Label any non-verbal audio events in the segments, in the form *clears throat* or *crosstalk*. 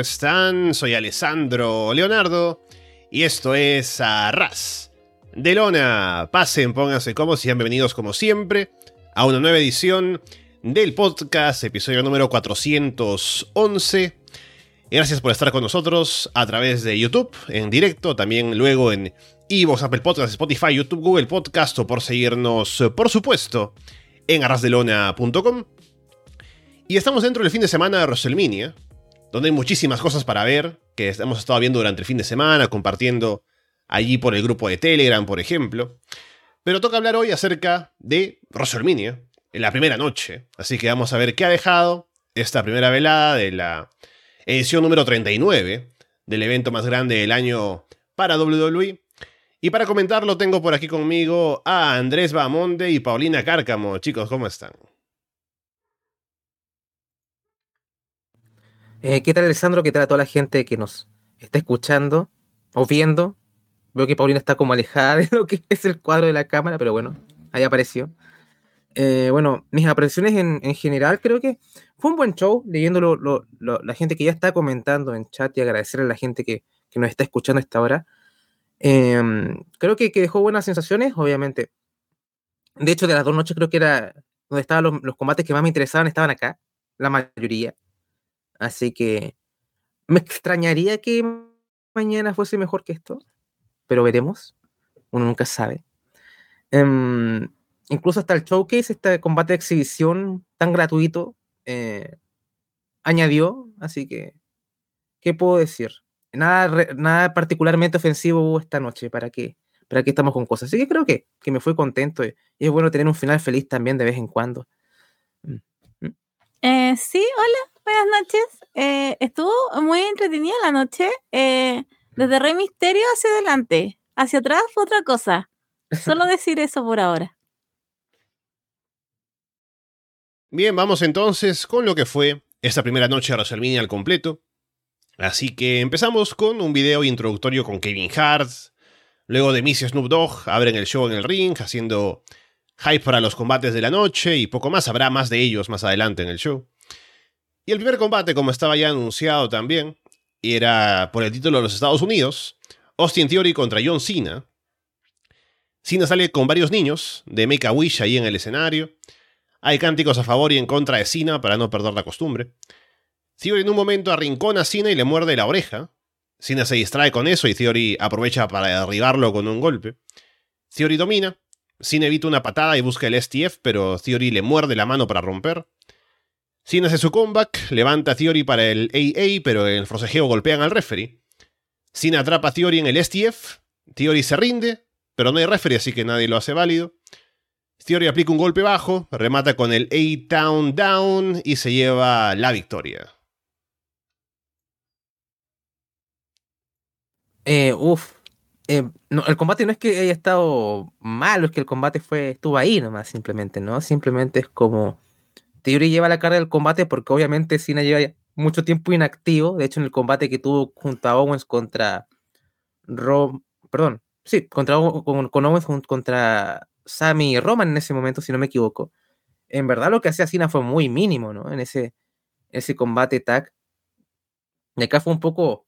Hola, hola, ¿cómo están? Soy Alessandro Leonardo y esto es Arras de Lona. Pasen, pónganse como sean bienvenidos como siempre a una nueva edición del podcast, episodio número 411. Gracias por estar con nosotros a través de YouTube, en directo, también luego en Evox, Apple Podcasts, Spotify, YouTube, Google Podcast o por seguirnos, por supuesto, en arrasdelona.com. Y estamos dentro del fin de semana de WrestleMania, donde hay muchísimas cosas para ver, que hemos estado viendo durante el fin de semana, compartiendo allí por el grupo de Telegram, por ejemplo. Pero toca hablar hoy acerca de WrestleMania, en la primera noche. Así que vamos a ver qué ha dejado esta primera velada de la edición número 39 del evento más grande del año para WWE. Y para comentarlo tengo por aquí conmigo a Andrés Bamonde y Paulina Cárcamo. Chicos, ¿cómo están? Eh, ¿Qué tal, Alessandro? ¿Qué tal a toda la gente que nos está escuchando o viendo? Veo que Paulina está como alejada *laughs* de lo que es el cuadro de la cámara, pero bueno, ahí apareció. Eh, bueno, mis apreciaciones en, general creo que fue un buen show, leyendo la gente que ya está comentando en chat y agradecerle a la gente que, nos está escuchando a esta hora. Em, creo que, dejó buenas sensaciones, obviamente. De hecho, de las dos noches creo que era donde estaban los combates que más me interesaban, estaban acá, la mayoría. Así que me extrañaría que mañana fuese mejor que esto, pero veremos. Uno nunca sabe. Em, incluso hasta el showcase, este combate de exhibición tan gratuito, eh, añadió. Así que, ¿qué puedo decir? Nada, nada particularmente ofensivo hubo esta noche. ¿Para qué? ¿Para qué estamos con cosas? Así que creo que, que me fui contento y, es bueno tener un final feliz también de vez en cuando. Mm, mm. Eh, sí, hola, buenas noches. Eh, estuvo muy entretenida la noche. Eh, desde Rey Misterio hacia adelante. Hacia atrás fue otra cosa. Solo *laughs* decir eso por ahora. Bien, vamos entonces con lo que fue esta primera noche de WrestleMania al completo. Así que empezamos con un video introductorio con Kevin Hart. Luego de Miss Snoop Dogg abren el show en el ring, haciendo hype para los combates de la noche y poco más. Habrá más de ellos más adelante en el show. Y el primer combate, como estaba ya anunciado también, era por el título de los Estados Unidos, Austin Theory contra John Cena. Cena sale con varios niños de Make a Wish ahí en el escenario. Hay cánticos a favor y en contra de Cena para no perder la costumbre. Theory en un momento arrincona a Cena y le muerde la oreja. Cena se distrae con eso y Theory aprovecha para derribarlo con un golpe. Theory domina. Cena evita una patada y busca el STF, pero Theory le muerde la mano para romper. Sin hace su comeback, levanta a Theory para el AA, pero en el forcejeo golpean al referee. Sin atrapa a Theory en el STF. Theory se rinde, pero no hay referee, así que nadie lo hace válido. Theory aplica un golpe bajo, remata con el A-Town Down y se lleva la victoria. Eh, uf. Eh, el combate no es que haya estado malo, es que el combate fue estuvo ahí nomás, simplemente, ¿no? Simplemente es como Theory lleva la carga del combate porque obviamente Cena lleva mucho tiempo inactivo. De hecho, en el combate que tuvo junto a Owens contra Rom, perdón, sí, contra con, Owens contra Sammy y Roman en ese momento, si no me equivoco. En verdad lo que hacía Cena fue muy mínimo, ¿no? En ese, ese combate tag. Y acá fue un poco,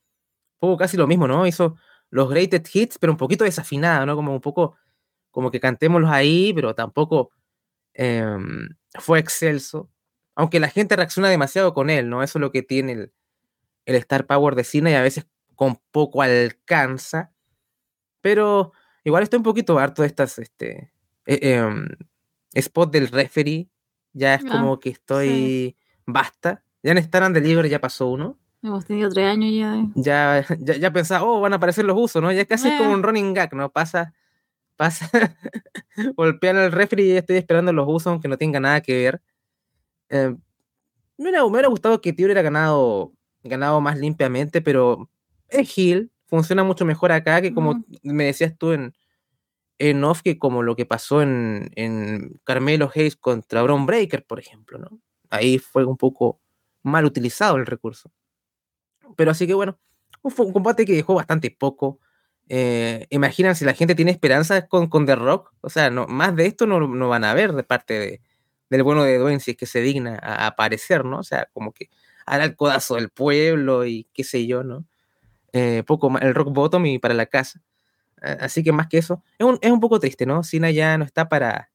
poco casi lo mismo, ¿no? Hizo los greatest hits, pero un poquito desafinado, ¿no? Como un poco, como que cantémoslos ahí, pero tampoco Em, fue excelso. Aunque la gente reacciona demasiado con él, ¿no? Eso es lo que tiene el, Star Power de cine y a veces con poco alcanza. Pero igual estoy un poquito harto de estas este, eh, spot del referee. Ya es ah, como que estoy. Basta. Ya en Star and Deliver ya pasó uno. Hemos tenido tres años ya. Ya, *laughs* ya, ya pensaba, oh, van a aparecer los usos, ¿no? Ya casi es como eh. un running gag, ¿no? Pasa pasa, *laughs* golpean al refri y estoy esperando los usos aunque no tenga nada que ver. Eh, me, hubiera, gustado que Tío hubiera ganado, ganado más limpiamente, pero es Hill, funciona mucho mejor acá que como me decías tú en, en off, que como lo que pasó en, en Carmelo Hayes contra Brown Breaker, por ejemplo, ¿no? Ahí fue un poco mal utilizado el recurso. Pero así que bueno, fue un combate que dejó bastante poco. Eh, imaginan si la gente tiene esperanzas con, con The Rock, o sea, no, más de esto no, no van a ver de parte de, del bueno de Dwayne que se digna a, aparecer, ¿no? O sea, como que hará el codazo del pueblo y qué sé yo, ¿no? Eh, poco más, el rock bottom y para la casa. Así que más que eso, es un, es un poco triste, ¿no? Cena ya no está para,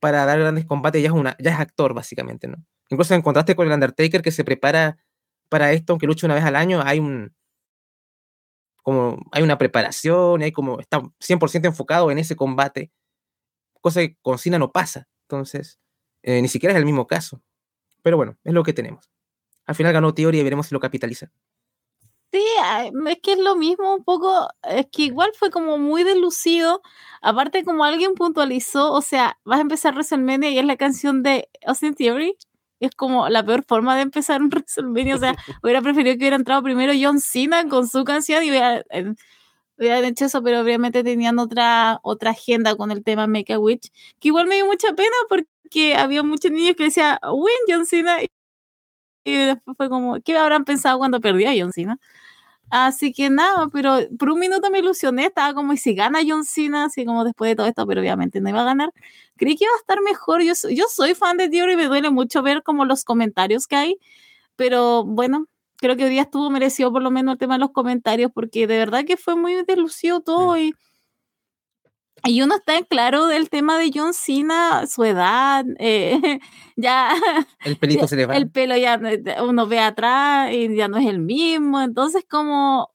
para dar grandes combates, ya es, una, ya es actor, básicamente, ¿no? Incluso en contraste con el Undertaker que se prepara para esto, aunque lucha una vez al año, hay un como hay una preparación, hay como está 100% enfocado en ese combate, cosa que con Cena no pasa. Entonces, eh, ni siquiera es el mismo caso. Pero bueno, es lo que tenemos. Al final ganó Theory y veremos si lo capitaliza. Sí, es que es lo mismo un poco, es que igual fue como muy delucido, aparte como alguien puntualizó, o sea, vas a empezar WrestleMania y es la canción de Austin Theory, es como la peor forma de empezar un *laughs* WrestleMania, o sea, *laughs* hubiera preferido que hubiera entrado primero John Cena con su canción y hubiera, hubiera hecho eso, pero obviamente tenían otra, otra agenda con el tema Make a Witch, que igual me dio mucha pena porque había muchos niños que decían, win John Cena, y después fue como, ¿qué habrán pensado cuando perdió a John Cena? Así que nada, pero por un minuto me ilusioné, estaba como, ¿y si gana John Cena? Así como después de todo esto, pero obviamente no iba a ganar. Creí que iba a estar mejor. Yo, yo soy fan de Theory y me duele mucho ver como los comentarios que hay, pero bueno, creo que hoy día estuvo merecido por lo menos el tema de los comentarios, porque de verdad que fue muy delucido todo y y uno está en claro del tema de John Cena, su edad, eh, *laughs* ya. El pelito se le va. El pelo ya uno ve atrás y ya no es el mismo. Entonces, como.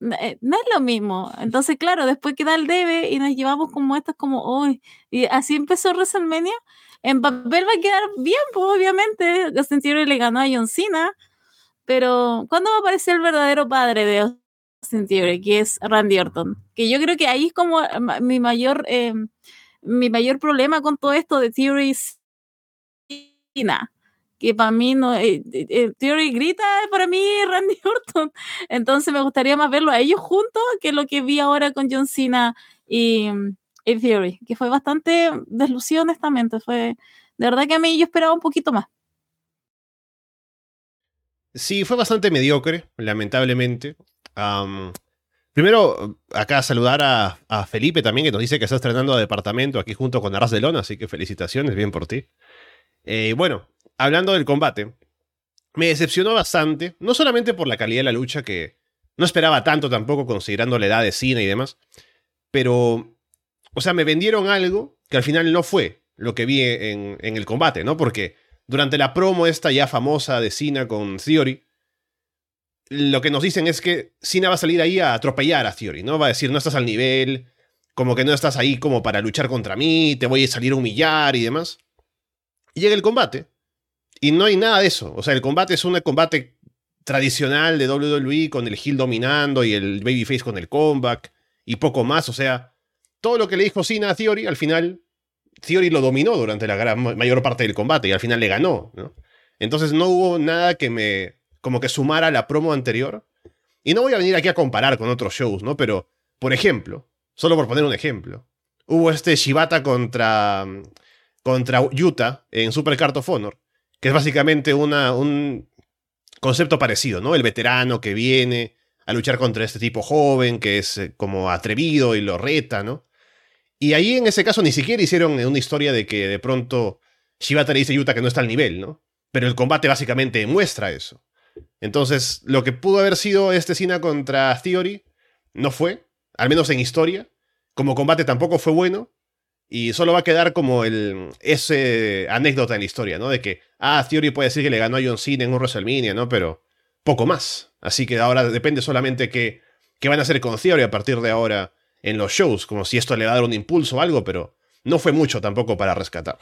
Eh, no es lo mismo. Entonces, claro, después queda el debe y nos llevamos como estas, como hoy. y así empezó WrestleMania. En papel va a quedar bien, pues obviamente. Sentido le ganó a John Cena. Pero, ¿cuándo va a aparecer el verdadero padre de Que es Randy Orton. Que yo creo que ahí es como mi mayor, eh, mi mayor problema con todo esto de Theory que para mí no eh, eh, Theory grita para mí *laughs* Randy Orton entonces me gustaría más verlo a ellos juntos que lo que vi ahora con John Cena y, y Theory que fue bastante deslucido honestamente fue de verdad que a mí yo esperaba un poquito más Sí, fue bastante mediocre, lamentablemente primero, acá saludar a, Felipe también, que nos dice que está estrenando a departamento aquí junto con Arras de Lona, así que felicitaciones, bien por ti. Eh, bueno, hablando del combate, me decepcionó bastante, no solamente por la calidad de la lucha, que no esperaba tanto tampoco considerando la edad de cine y demás, pero, o sea, me vendieron algo que al final no fue lo que vi en, en el combate, ¿no? Porque durante la promo esta ya famosa de Cena con Theory, lo que nos dicen es que Cena va a salir ahí a atropellar a Theory, ¿no? Va a decir, no estás al nivel, como que no estás ahí como para luchar contra mí, te voy a salir a humillar y demás. Llega el combate. Y no hay nada de eso. O sea, el combate es un combate tradicional de WWE con el heel dominando y el babyface con el comeback y poco más. O sea, todo lo que le dijo Cena a Theory, al final, Theory lo dominó durante la gran, mayor parte del combate y al final le ganó. Entonces no hubo nada que me como que sumara la promo anterior. Y no voy a venir aquí a comparar con otros shows, ¿no? Pero, por ejemplo, solo por poner un ejemplo, hubo este Shibata contra, contra Utah en Super Card of Honor, que es básicamente una, un concepto parecido, ¿no? El veterano que viene a luchar contra este tipo joven, que es eh, como atrevido y lo reta, ¿no? Y ahí en ese caso ni siquiera hicieron una historia de que de pronto Shibata le dice a Utah que no está al nivel, ¿no? Pero el combate básicamente muestra eso. Entonces, lo que pudo haber sido este Cena contra Theory no fue, al menos en historia. Como combate tampoco fue bueno. Y solo va a quedar como el, ese anécdota en la historia, ¿no? De que, ah, Theory puede decir que le ganó a John Cena en un WrestleMania, ¿no? Pero poco más. Así que ahora depende solamente qué, qué van a hacer con Theory a partir de ahora en los shows, como si esto le va a dar un impulso o algo, pero no fue mucho tampoco para rescatar.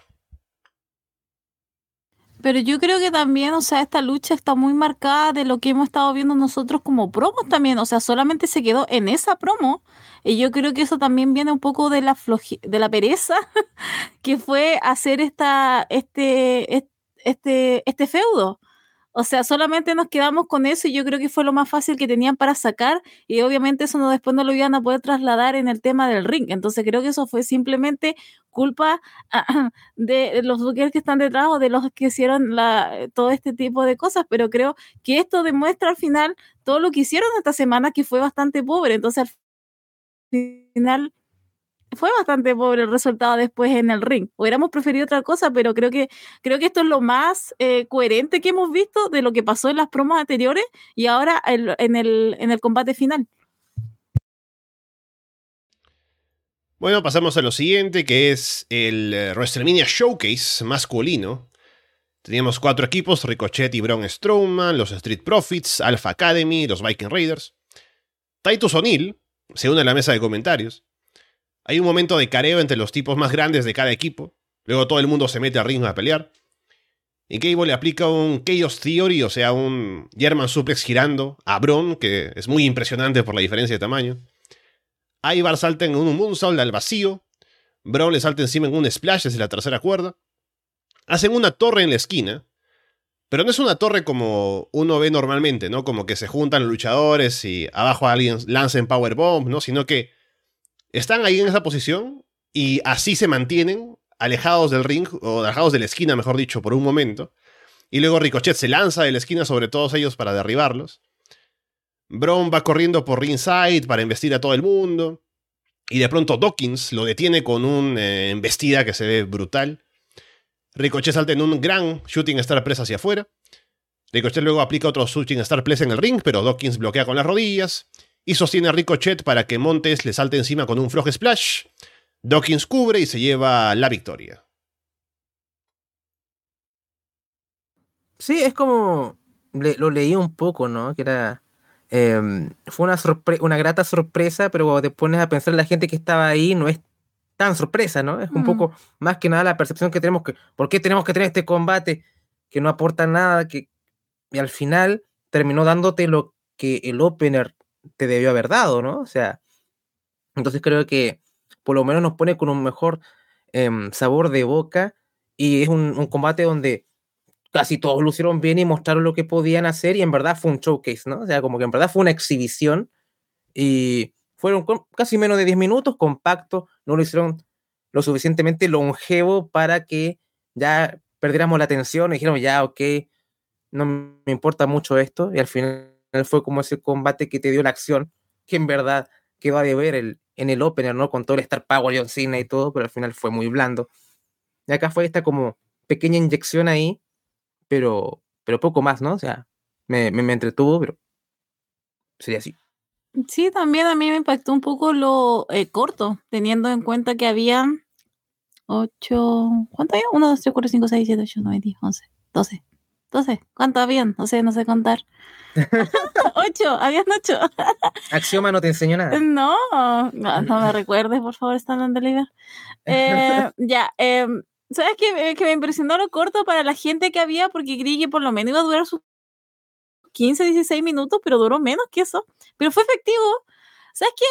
Pero yo creo que también, o sea, esta lucha está muy marcada de lo que hemos estado viendo nosotros como promos también. O sea, solamente se quedó en esa promo. Y yo creo que eso también viene un poco de la de la pereza *laughs* que fue hacer esta, este, este, este feudo. O sea, solamente nos quedamos con eso y yo creo que fue lo más fácil que tenían para sacar y obviamente eso no, después no lo iban a poder trasladar en el tema del ring. Entonces creo que eso fue simplemente culpa *clears throat* de los buques que están detrás o de los que hicieron la, todo este tipo de cosas, pero creo que esto demuestra al final todo lo que hicieron esta semana que fue bastante pobre. Entonces al final fue bastante pobre el resultado después en el ring. Hubiéramos preferido otra cosa, pero creo que, creo que esto es lo más eh, coherente que hemos visto de lo que pasó en las promos anteriores y ahora en, el, en el combate final. Bueno, pasamos a lo siguiente, que es el eh, WrestleMania Showcase masculino. Teníamos cuatro equipos, Ricochet y Braun Strowman, los Street Profits, Alpha Academy, los Viking Raiders. Titus O'Neill se une a la mesa de comentarios. Hay un momento de careo entre los tipos más grandes de cada equipo. Luego todo el mundo se mete al ring a pelear. Y Cable le aplica un Chaos Theory, o sea, un German Suplex girando a Bron, que es muy impresionante por la diferencia de tamaño. Ivar salta en un moonsault al vacío. Bron le salta encima en un splash desde la tercera cuerda. Hacen una torre en la esquina. Pero no es una torre como uno ve normalmente, ¿no? Como que se juntan luchadores y abajo alguien lanza en Powerbomb, ¿no? Sino que están ahí en esa posición y así se mantienen, alejados del ring, o alejados de la esquina, mejor dicho, por un momento. Y luego Ricochet se lanza de la esquina sobre todos ellos para derribarlos. Braun va corriendo por ringside para investir a todo el mundo. Y de pronto Dawkins lo detiene con una eh, embestida que se ve brutal. Ricochet salta en un gran Shooting Star Press hacia afuera. Ricochet luego aplica otro Shooting Star Press en el ring, pero Dawkins bloquea con las rodillas y sostiene a Ricochet para que Montes le salte encima con un Frog Splash. Dawkins cubre y se lleva la victoria. Sí, es como. lo leí un poco, ¿no? Que era. Em, fue una, una grata sorpresa, pero cuando te pones a pensar en la gente que estaba ahí, no es tan sorpresa, ¿no? Es un poco más que nada la percepción que tenemos que. ¿Por qué tenemos que tener este combate que no aporta nada? Que, y al final terminó dándote lo que el opener te debió haber dado, ¿no? O sea, entonces creo que por lo menos nos pone con un mejor em, sabor de boca y es un, combate donde casi todos lucieron bien y mostraron lo que podían hacer y en verdad fue un showcase, ¿no? O sea, como que en verdad fue una exhibición y fueron casi menos de 10 minutos, compacto, no lo hicieron lo suficientemente longevo para que ya perdiéramos la atención y dijéramos, ya, ok, no me importa mucho esto y al final fue como ese combate que te dio la acción, que en verdad quedó a ver el, en el opener, ¿no? Con todo el Star Power, John Cena y todo, pero al final fue muy blando. Y acá fue esta como pequeña inyección ahí, pero, pero poco más, ¿no? O sea, me, me, entretuvo, pero sería así. Sí, también a mí me impactó un poco lo eh, corto, teniendo en cuenta que había 8, ¿cuánto había? 1, 2, 3, 4, 5, 6, 7, 8, 9, 10, 11, 12. 12, ¿cuánto habían? No sé, no sé contar. *laughs* ocho, habían ocho. Axioma no te enseñó nada. No, no, me recuerdes, por favor, están en deliver. Eh, ya, eh, ¿sabes qué? Que me impresionó lo corto para la gente que había, porque creí que por lo menos iba a durar sus 15, 16 minutos, pero duró menos que eso. Pero fue efectivo. ¿Sabes qué?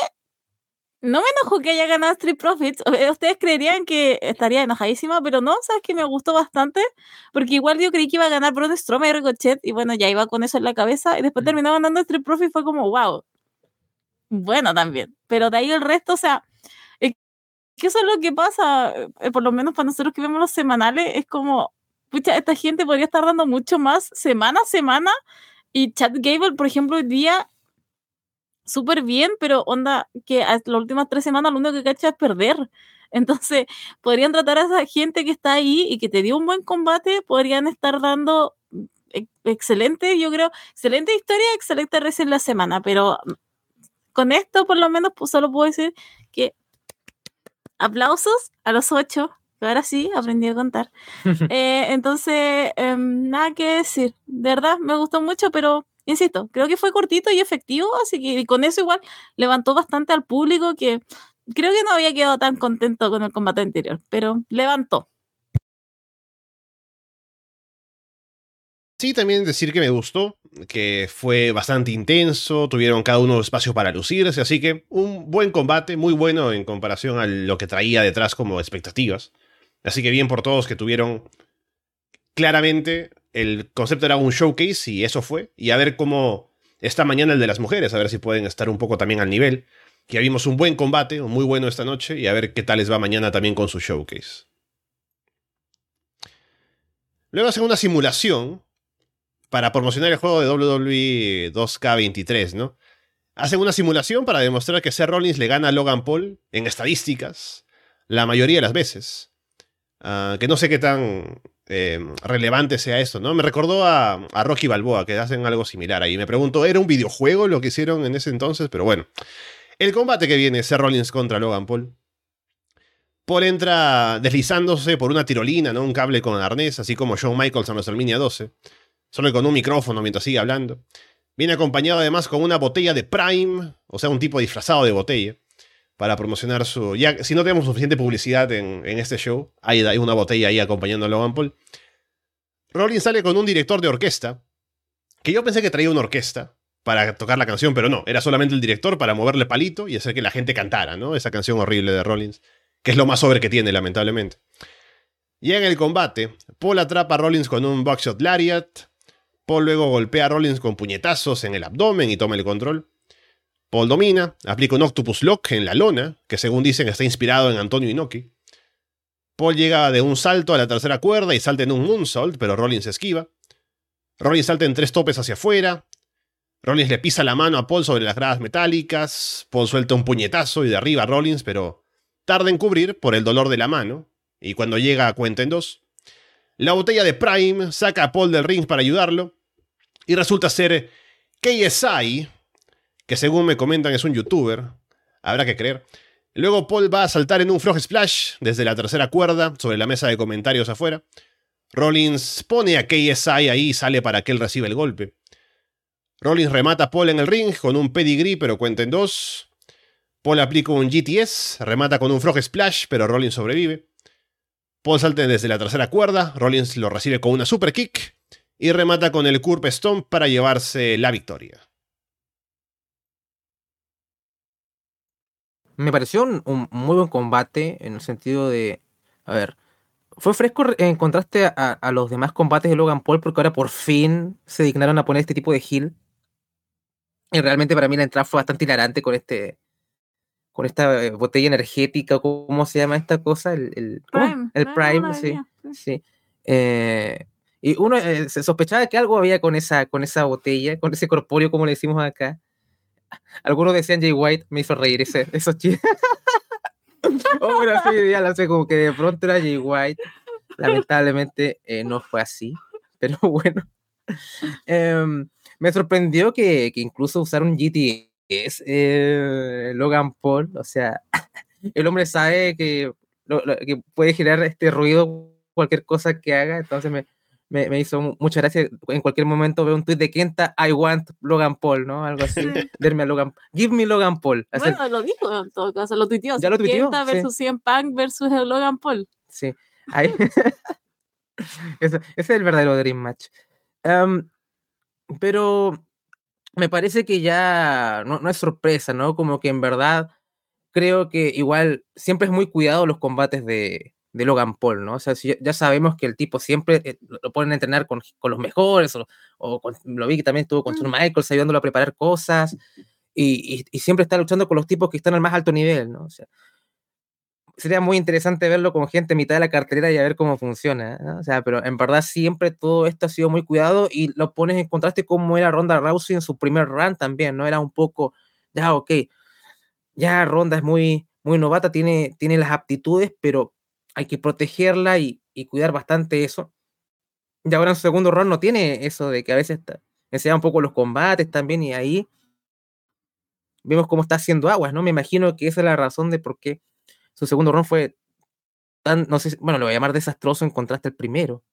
No me enojo que haya ganado Street Profits. Eh, ustedes creerían que estaría enojadísima, pero no, sabes que me gustó bastante. Porque igual yo creí que iba a ganar Braun Strowman y Ricochet. Y bueno, ya iba con eso en la cabeza. Y después terminó ganando Street Profits. Fue como, wow. Bueno, también. Pero de ahí el resto, o sea, que eso es lo que pasa. Eh, por lo menos para nosotros que vemos los semanales, es como, pucha, esta gente podría estar dando mucho más semana a semana. Y Chad Gable, por ejemplo, hoy día súper bien, pero onda que las últimas tres semanas lo único que cacha es perder. *laughs* Entonces, podrían tratar a esa gente que está ahí y que te dio un buen combate, podrían estar dando excelente, yo creo, excelente historia, excelente recién la semana, pero con esto por lo menos pues, solo puedo decir aplausos a los ocho, que ahora sí aprendí a contar. *laughs* Eh, entonces, em, nada que decir, de verdad me gustó mucho, pero insisto, creo que fue cortito y efectivo, así que con eso igual levantó bastante al público que creo que no había quedado tan contento con el combate anterior, pero levantó. Sí, también decir que me gustó, que fue bastante intenso, tuvieron cada uno espacio para lucirse, así que un buen combate, muy bueno en comparación a lo que traía detrás como expectativas. Así que bien por todos que tuvieron claramente el concepto era un showcase y eso fue. Y a ver cómo está mañana el de las mujeres, a ver si pueden estar un poco también al nivel. Que vimos un buen combate, muy bueno esta noche, y a ver qué tal les va mañana también con su showcase. Luego hacen una simulación para promocionar el juego de WWE 2K23, ¿no? Hacen una simulación para demostrar que Seth Rollins le gana a Logan Paul en estadísticas la mayoría de las veces. Ah, que no sé qué tan eh, relevante sea esto, ¿no? Me recordó a, a, Rocky Balboa, que hacen algo similar ahí. Me pregunto, ¿era un videojuego lo que hicieron en ese entonces? Pero bueno. El combate que viene, Seth Rollins contra Logan Paul. Paul entra deslizándose por una tirolina, ¿no? Un cable con arnés, así como Shawn Michaels en WrestleMania 12. Solo con un micrófono mientras sigue hablando. Viene acompañado además con una botella de Prime, o sea, un tipo disfrazado de botella, para promocionar su... Ya, si no tenemos suficiente publicidad en, en este show, hay, hay, una botella ahí acompañando a Logan Paul. Rollins sale con un director de orquesta, que yo pensé que traía una orquesta para tocar la canción, pero no, era solamente el director para moverle palito y hacer que la gente cantara, ¿no? Esa canción horrible de Rollins que es lo más sobre que tiene, lamentablemente. Y en el combate, Paul atrapa a Rollins con un buckshot lariat. Paul luego golpea a Rollins con puñetazos en el abdomen y toma el control. Paul domina, aplica un Octopus Lock en la lona, que según dicen está inspirado en Antonio Inoki. Paul llega de un salto a la tercera cuerda y salta en un moonsault, pero Rollins esquiva. Rollins salta en tres topes hacia afuera. Rollins le pisa la mano a Paul sobre las gradas metálicas. Paul suelta un puñetazo y derriba a Rollins, pero tarda en cubrir por el dolor de la mano, y cuando llega cuenta en dos, la botella de Prime saca a Paul del ring para ayudarlo, y resulta ser KSI, que según me comentan es un youtuber, habrá que creer. Luego Paul va a saltar en un frog splash desde la tercera cuerda sobre la mesa de comentarios afuera. Rollins pone a KSI ahí y sale para que él reciba el golpe. Rollins remata a Paul en el ring con un pedigree, pero cuenta en dos. Paul aplica un GTS, remata con un Frog Splash, pero Rollins sobrevive. Paul salta desde la tercera cuerda, Rollins lo recibe con una Super Kick y remata con el Curb Stomp para llevarse la victoria. Me pareció un, un, muy buen combate en el sentido de. A ver. Fue fresco en contraste a, a, los demás combates de Logan Paul porque ahora por fin se dignaron a poner este tipo de heal. Y realmente para mí la entrada fue bastante hilarante con este, con esta eh, botella energética, ¿cómo se llama esta cosa? El, el Prime, el Prime, sí. sí. Eh, y uno eh, se sospechaba que algo había con esa, con esa botella, con ese corpóreo, como le decimos acá. Algunos decían Jay White, me hizo reír ese, esos chistes. *laughs* oh, bueno, sí, ya lo sé, como que de pronto era Jay White. Lamentablemente eh, no fue así, pero *laughs* bueno. Em, me sorprendió que, que incluso usaron GT es eh, Logan Paul, o sea, *laughs* el hombre sabe que, lo, lo, que puede generar este ruido cualquier cosa que haga, entonces me, me, me, hizo mucha gracia. En cualquier momento veo un tweet de Kenta, I want Logan Paul, ¿no? Algo así. Derme a Logan, give me Logan Paul. Bueno, lo dijo en todo caso, lo tuiteó. Ya lo tuiteó. Kenta versus sí. CM Punk versus Logan Paul. Sí. Ahí. *laughs* ese, ese, es el verdadero Dream Match. Um, pero me parece que ya no, no, es sorpresa, ¿no? Como que en verdad creo que igual siempre es muy cuidado los combates de, de Logan Paul, ¿no? O sea, si ya sabemos que el tipo siempre eh, lo ponen a entrenar con, con los mejores, o, o con, lo vi que también estuvo con Shawn Michaels ayudándolo a preparar cosas, y, y, y, siempre está luchando con los tipos que están al más alto nivel, ¿no? O sea, sería muy interesante verlo con gente a mitad de la cartelera y a ver cómo funciona. ¿no? O sea, pero en verdad siempre todo esto ha sido muy cuidado y lo pones en contraste como era Ronda Rousey en su primer run también, ¿no? Era un poco, ya, ok, ya Ronda es muy, muy novata, tiene, tiene las aptitudes, pero hay que protegerla y, cuidar bastante eso. Y ahora en su segundo run no tiene eso de que a veces enseña un poco los combates también y ahí vemos cómo está haciendo aguas, ¿no? Me imagino que esa es la razón de por qué su segundo run fue tan, no sé, bueno, lo voy a llamar desastroso en contraste al primero.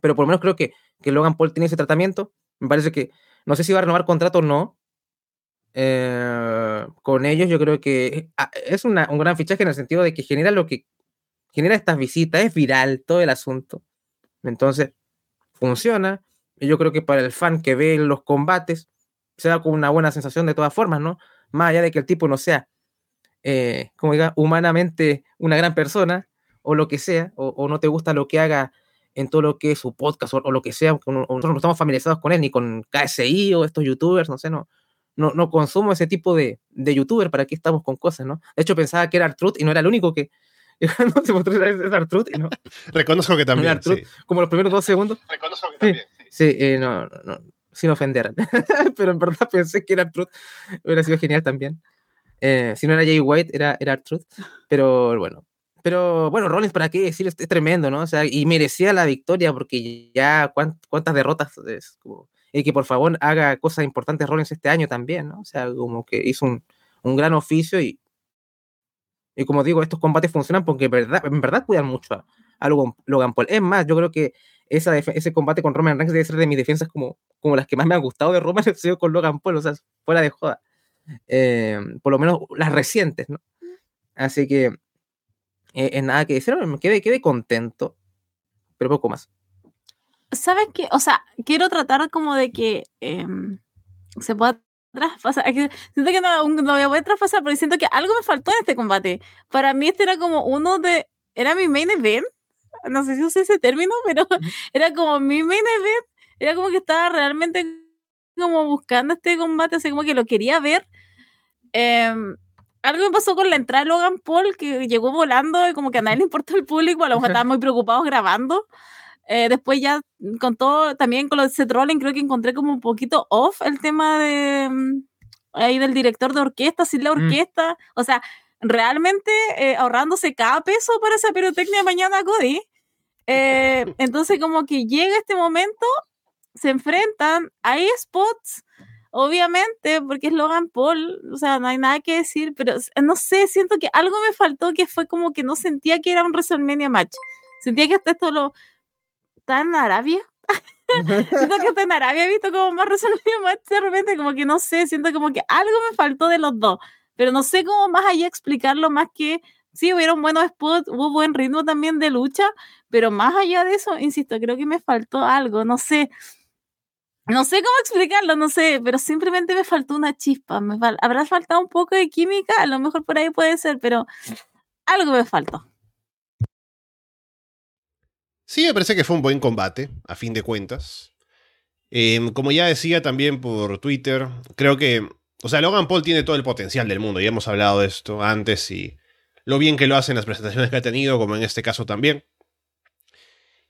Pero por lo menos creo que, que Logan Paul tiene ese tratamiento. Me parece que, no sé si va a renovar contrato o no. Eh, con ellos yo creo que ah, es una, un gran fichaje en el sentido de que genera lo que genera estas visitas, es viral todo el asunto. Entonces, funciona. Y yo creo que para el fan que ve los combates, se da con una buena sensación de todas formas, ¿no? Más allá de que el tipo no sea eh, como diga, humanamente una gran persona, o lo que sea, o, o, no te gusta lo que haga en todo lo que es su podcast, o, o lo que sea, o, nosotros no estamos familiarizados con él, ni con KSI o estos youtubers, no sé, no, no, no consumo ese tipo de, de youtuber, para qué estamos con cosas, ¿no? De hecho, pensaba que era Artruth y no era el único que, *laughs* se mostró es Artruth, ¿no? *laughs* Reconozco que también. Artruth, sí. Como los primeros dos segundos. Reconozco que sí, también. Sí, sí eh, no, no, sin ofender. *laughs* Pero en verdad pensé que era Truth. Hubiera sido genial también. Eh, si no era Jay White, era, era Truth. Pero bueno. Pero bueno, Rollins, ¿para qué decir? Es, tremendo, ¿no? O sea, y merecía la victoria porque ya cuántas derrotas es como, y que por favor haga cosas importantes Rollins este año también, ¿no? O sea, como que hizo un, un gran oficio y, y como digo, estos combates funcionan porque en verdad, cuidan mucho a, Logan Paul. Es más, yo creo que ese combate con Roman Reigns debe ser de mis defensas como, como las que más me han gustado de Roman, *laughs* sido con Logan Paul, o sea, fuera de joda. Eh, por lo menos las recientes, ¿no? Así que eh, es nada que decir, me quedé contento, pero poco más. ¿Sabes qué? O sea, quiero tratar como de que em, se pueda traspasar. Siento que no, no voy a poder traspasar, pero siento que algo me faltó en este combate. Para mí este era como uno de... Era mi main event no sé si usé ese término, *laughs* pero era como mi main event, era como que estaba realmente como buscando este combate, así como que lo quería ver. Em, algo me pasó con la entrada de Logan Paul, que llegó volando y como que a nadie le importó el público, a lo mejor estaban muy preocupados grabando. Eh, después ya con todo, también con lo de Seth Rollins, creo que encontré como un poquito off el tema de mm, ahí del director de orquesta, sin la mm. orquesta. O sea, realmente eh, ahorrándose cada peso para esa pirotecnia mañana, Cody. Eh, *laughs* entonces, como que llega este momento, se enfrentan, hay spots, obviamente, porque es Logan Paul, o sea, no hay nada que decir, pero no sé, siento que algo me faltó que fue como que no sentía que era un WrestleMania match. Sentía que hasta esto lo. ¿Está en Arabia? *laughs* siento que hasta en Arabia he visto como más WrestleMania *laughs* match de repente, como que no sé, siento como que algo me faltó de los dos pero no sé cómo más allá explicarlo más que sí, hubieron buenos spots, hubo buen ritmo también de lucha, pero más allá de eso, insisto, creo que me faltó algo, no sé. No sé cómo explicarlo, no sé, pero simplemente me faltó una chispa. Me habrá faltado un poco de química, a lo mejor por ahí puede ser, pero algo me faltó. Sí, me parece que fue un buen combate, a fin de cuentas. Em, como ya decía también por Twitter, creo que o sea, Logan Paul tiene todo el potencial del mundo, ya hemos hablado de esto antes y lo bien que lo hace en las presentaciones que ha tenido, como en este caso también.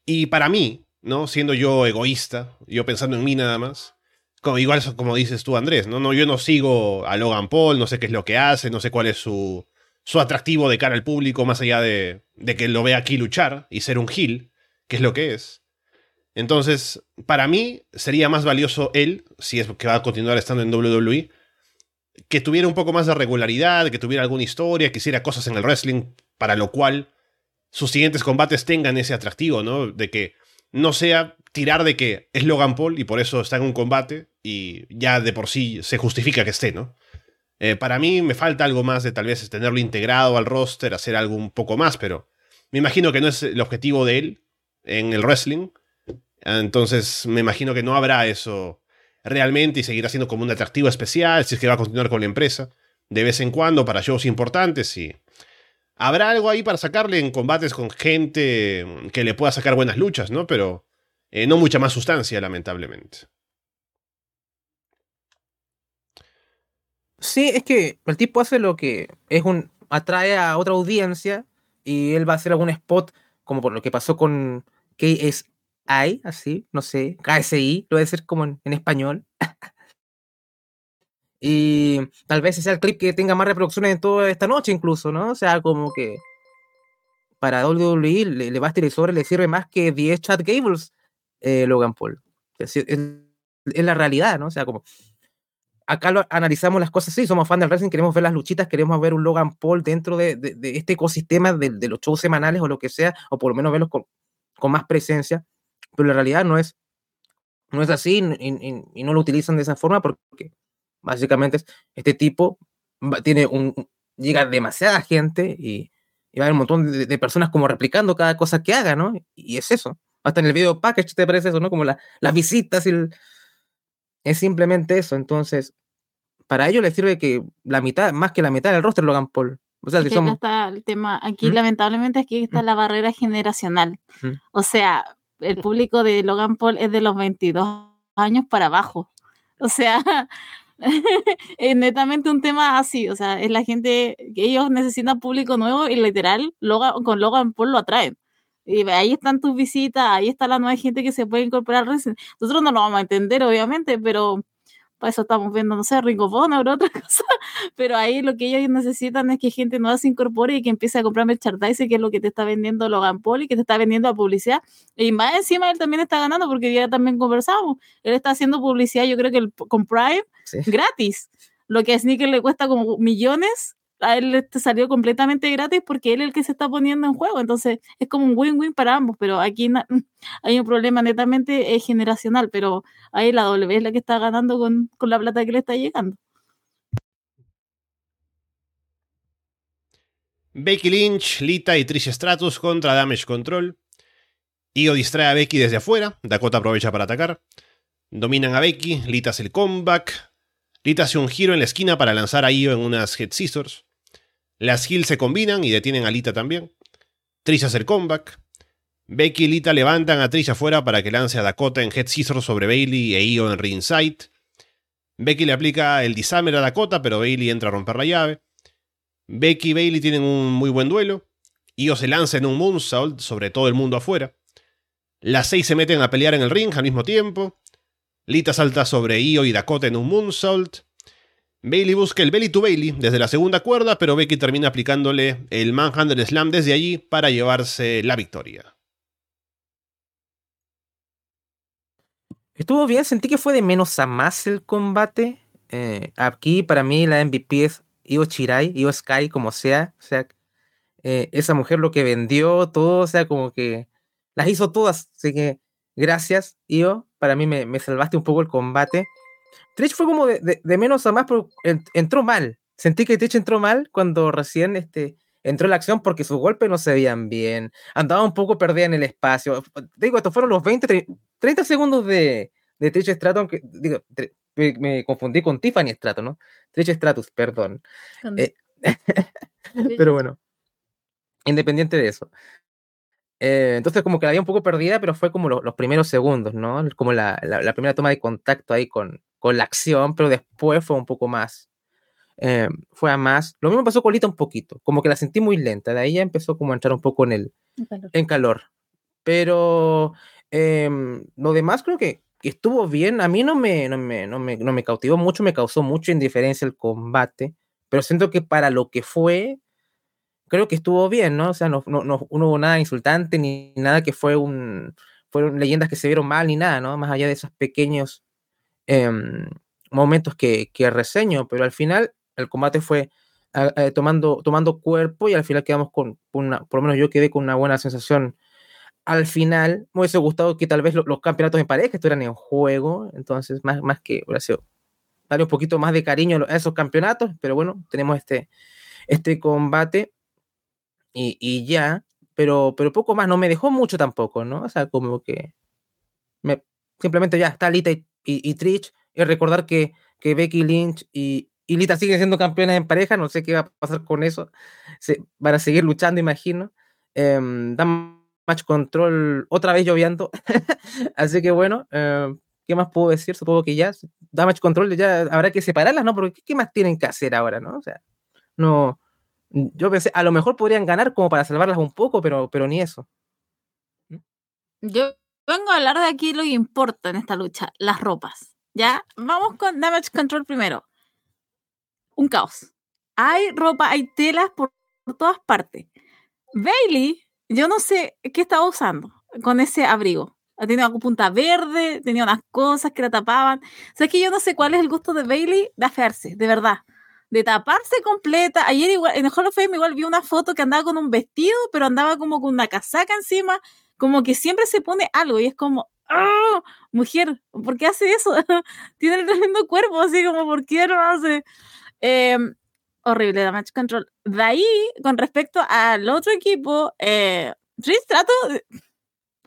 Y para mí, ¿no? Siendo yo egoísta, yo pensando en mí nada más, como, igual como dices tú, Andrés, ¿no? no Yo no sigo a Logan Paul, no sé qué es lo que hace, no sé cuál es su, su atractivo de cara al público, más allá de, de que lo vea aquí luchar y ser un heel, que es lo que es. Entonces, para mí sería más valioso él, si es que va a continuar estando en WWE, que tuviera un poco más de regularidad, que tuviera alguna historia, que hiciera cosas en el wrestling, para lo cual sus siguientes combates tengan ese atractivo, ¿no? De que no sea tirar de que es Logan Paul y por eso está en un combate y ya de por sí se justifica que esté, ¿no? Eh, para mí me falta algo más de tal vez tenerlo integrado al roster, hacer algo un poco más, pero me imagino que no es el objetivo de él en el wrestling. Entonces me imagino que no habrá eso realmente y seguirá siendo como un atractivo especial si es que va a continuar con la empresa de vez en cuando para shows importantes y habrá algo ahí para sacarle en combates con gente que le pueda sacar buenas luchas, ¿no? Pero eh, no mucha más sustancia, lamentablemente. Sí, es que el tipo hace lo que es un atrae a otra audiencia y él va a hacer algún spot como por lo que pasó con KS hay, así, no sé, KSI, lo debe ser como en, español. *laughs* y tal vez sea el clip que tenga más reproducciones en toda esta noche incluso, ¿no? O sea, como que para WWE le, le va a sobre, le sirve más que 10 Chad Gables eh, Logan Paul. Es, es, la realidad, ¿no? O sea, como acá analizamos las cosas así, somos fans del wrestling, queremos ver las luchitas, queremos ver un Logan Paul dentro de, de, este ecosistema de, de, los shows semanales o lo que sea, o por lo menos verlos con, con más presencia pero la realidad no es, no es así y, no lo utilizan de esa forma porque básicamente este tipo tiene un, llega demasiada gente y, va a haber un montón de, personas como replicando cada cosa que haga, ¿no? Y es eso. Hasta en el video package te parece eso, ¿no? Como las visitas y es simplemente eso. Entonces, para ello les sirve que la mitad, más que la mitad del roster lo hagan Paul. O sea, si somos... está el tema, aquí lamentablemente aquí está la barrera generacional. O sea, el público de Logan Paul es de los 22 años para abajo. O sea, *laughs* es netamente un tema así. O sea, es la gente que ellos necesitan público nuevo y literal, Logan, con Logan Paul lo atraen. Y ahí están tus visitas, ahí está la nueva gente que se puede incorporar Nosotros no lo vamos a entender, obviamente, pero para eso estamos viendo, no sé, Ring of Honor o otra *laughs* cosa, pero ahí lo que ellos necesitan es que gente nueva se incorpore y que empiece a comprar merchandise, que es lo que te está vendiendo Logan Paul y que te está vendiendo a publicidad. Y más encima él también está ganando, porque ya también conversamos, él está haciendo publicidad, yo creo que con Prime, gratis. Lo que a Sneaker le cuesta como millones, a él te salió completamente gratis porque él es el que se está poniendo en juego. Entonces es como un win-win para ambos, pero aquí *laughs* hay un problema netamente eh, generacional, pero ahí la W es la que está ganando con, con la plata que le está llegando. Becky Lynch, Lita y Trish Stratus contra Damage Control. Io distrae a Becky desde afuera, Dakota aprovecha para atacar. Dominan a Becky, Lita hace el comeback. Lita hace un giro en la esquina para lanzar a Io en unas Head Scissors. Las Hills se combinan y detienen a Lita también. Trish hace el comeback. Becky y Lita levantan a Trish afuera para que lance a Dakota en Head Scissors sobre Bailey e Io en ringside. Becky le aplica el disarmer a Dakota, pero Bailey entra a romper la llave. Becky y Bailey tienen un muy buen duelo. Io se lanza en un moonsault sobre todo el mundo afuera. Las seis se meten a pelear en el ring al mismo tiempo. Lita salta sobre Io y Dakota en un moonsault. Bailey busca el belly to Bailey desde la segunda cuerda, pero Becky termina aplicándole el Manhandle Slam desde allí para llevarse la victoria. Estuvo bien, sentí que fue de menos a más el combate. Eh, aquí para mí la MVP es Io Chirai, Io Sky, como sea. O sea, eh, esa mujer lo que vendió, todo, o sea, como que las hizo todas. Así que gracias, Io. Para mí me, me salvaste un poco el combate. Trish fue como de, menos a más, pero entró mal. Sentí que Trish entró mal cuando recién este, entró en la acción porque sus golpes no se veían bien. Andaba un poco perdida en el espacio. Digo, estos fueron los 20, 30 segundos de, de Trish Stratus, aunque digo, me, confundí con Tiffany Stratus, ¿no? Trish Stratus, perdón. Eh, *laughs* pero bueno, independiente de eso. Eh, entonces como que la había un poco perdida, pero fue como los primeros segundos, ¿no? Como la, la, primera toma de contacto ahí con, con la acción, pero después fue un poco más. Eh, fue a más. Lo mismo pasó con Lita un poquito, como que la sentí muy lenta, de ahí ya empezó como a entrar un poco en el en calor. Pero em, lo demás creo que, estuvo bien. A mí no me, no me, no, me, no me cautivó mucho, me causó mucha indiferencia el combate, pero siento que para lo que fue, creo que estuvo bien, ¿no? O sea, no, no, no, hubo nada insultante ni nada que fue un, fueron leyendas que se vieron mal ni nada, ¿no? Más allá de esos pequeños Em, momentos que, que, reseño, pero al final el combate fue eh, tomando, tomando cuerpo y al final quedamos con una, por lo menos yo quedé con una buena sensación. Al final me hubiese gustado que tal vez los campeonatos en pareja estuvieran en juego, entonces más, más que hubiera sido darle un poquito más de cariño a esos campeonatos, pero bueno, tenemos este, este combate y, y ya, pero, pero poco más, no me dejó mucho tampoco, ¿no? O sea, como que me, simplemente ya está Lita y y, Trish, y recordar que, que Becky Lynch y, y, Lita siguen siendo campeonas en pareja, no sé qué va a pasar con eso, Se, van a seguir luchando, imagino. Eh, Match Control otra vez lloviendo, *laughs* así que bueno, em, ¿qué más puedo decir? Supongo que ya, Damage Control ya habrá que separarlas, ¿no? Porque ¿qué más tienen que hacer ahora, no? O sea, no, yo pensé, a lo mejor podrían ganar como para salvarlas un poco, pero, pero ni eso. Yo Vengo a hablar de aquí lo que importa en esta lucha, las ropas. ¿Ya? Vamos con Damage Control primero. Un caos. Hay ropa, hay telas por, todas partes. Bailey, yo no sé qué estaba usando con ese abrigo. Tenía una punta verde, tenía unas cosas que la tapaban. O sea, que yo no sé cuál es el gusto de Bailey de hacerse, de verdad. De taparse completa. Ayer igual, en el Hall of Fame igual vi una foto que andaba con un vestido, pero andaba como con una casaca encima como que siempre se pone algo y es como, ¡ah! Mujer, ¿por qué hace eso? *laughs* Tiene el tremendo cuerpo, así como, ¿por qué no hace? Eh, horrible Damage Control. De ahí, con respecto al otro equipo, eh, trato,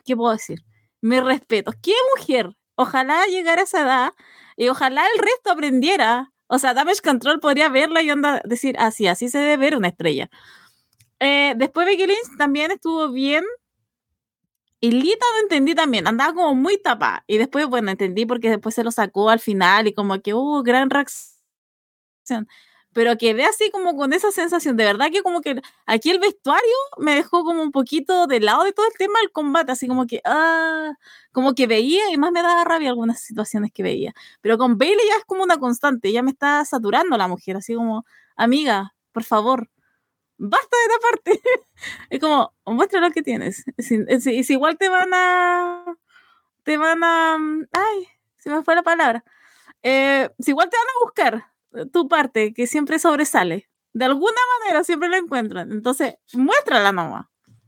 ¿qué puedo decir? Me respeto. ¿Qué mujer? Ojalá llegara a esa edad y ojalá el resto aprendiera. O sea, Damage Control podría verla y onda decir, así, así se debe ver una estrella. Eh, después Becky Lynch también estuvo bien, y Lita no entendí también, andaba como muy tapada. Y después, bueno, entendí porque después se lo sacó al final y como que hubo uh, gran reacción. pero quedé así como con esa sensación. De verdad que como que aquí el vestuario me dejó como un poquito de lado de todo el tema del combate, así como que, ah, como que veía y más me daba rabia algunas situaciones que veía. Pero con Bailey ya es como una constante, ya me está saturando la mujer, así como, amiga, por favor, basta de taparte. *laughs* es como, muestra lo que tienes. Y si, igual te van a, te van a, ay, se me fue la palabra. Eh, si igual te van a buscar, tu parte que siempre sobresale. De alguna manera siempre la encuentran. Entonces, muéstrala nomás.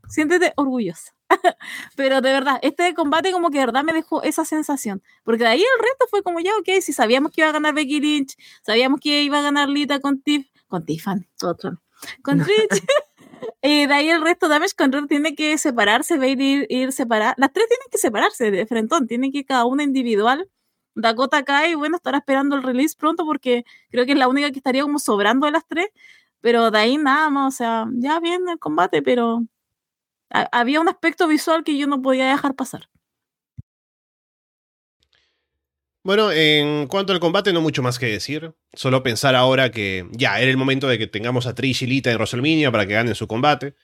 Siéntete orgullosa. *laughs* Pero de verdad, este combate como que de verdad me dejó esa sensación. Porque de ahí el resto fue como ya, ok, si sabíamos que iba a ganar Becky Lynch, sabíamos que iba a ganar Lita con Tiff, con Tiffany, otro, con Trish. *laughs* y de ahí el resto, Damage Control tiene que separarse, ver ir, ir separar. Las tres tienen que separarse de frentón, tienen que ir cada una individual Dakota Kai, bueno, estará esperando el release pronto porque creo que es la única que estaría como sobrando de las tres, pero de ahí nada más, o sea, ya viene el combate, pero había un aspecto visual que yo no podía dejar pasar. Bueno, en cuanto al combate, no mucho más que decir. Solo pensar ahora que ya era el momento de que tengamos a Trish y Lita en WrestleMania para que ganen su combate.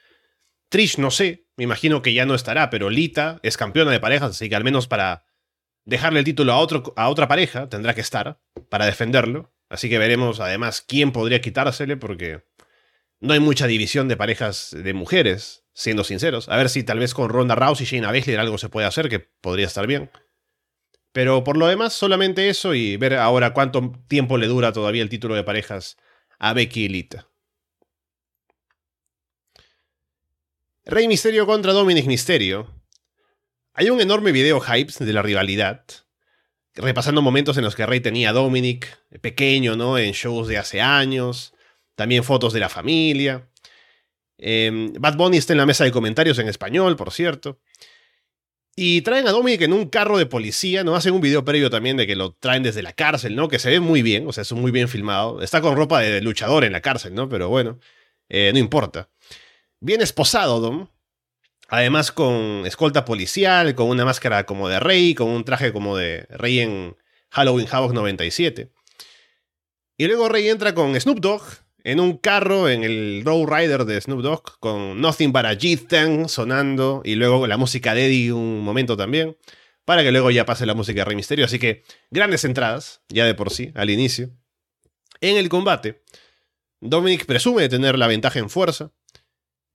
Trish, no sé, me imagino que ya no estará, pero Lita es campeona de parejas, así que al menos para dejarle el título a, otro, a otra pareja, tendrá que estar para defenderlo. Así que veremos además quién podría quitársele, porque no hay mucha división de parejas de mujeres, siendo sinceros. A ver si tal vez con Ronda Rousey y Shayna Baszler algo se puede hacer, que podría estar bien. Pero por lo demás, solamente eso y ver ahora cuánto tiempo le dura todavía el título de parejas a Becky y Lita. Rey Misterio contra Dominic Misterio. Hay un enorme video hype de la rivalidad, repasando momentos en los que Rey tenía a Dominic, pequeño, ¿no? En shows de hace años, también fotos de la familia. Em, Bad Bunny está en la mesa de comentarios en español, por cierto. Y traen a Dominic en un carro de policía, ¿no? Hacen un video previo también de que lo traen desde la cárcel, ¿no? Que se ve muy bien, o sea, es muy bien filmado. Está con ropa de luchador en la cárcel, ¿no? Pero bueno, eh, no importa. Bien esposado, Dom. Además con escolta policial, con una máscara como de rey, con un traje como de rey en Halloween Havoc 97. Y luego Rey entra con Snoop Dogg en un carro en el Row Rider de Snoop Dogg con Nothing But a G-Thang sonando y luego la música de Eddie un momento también, para que luego ya pase la música de Rey Misterio. Así que grandes entradas, ya de por sí, al inicio. En el combate, Dominic presume de tener la ventaja en fuerza,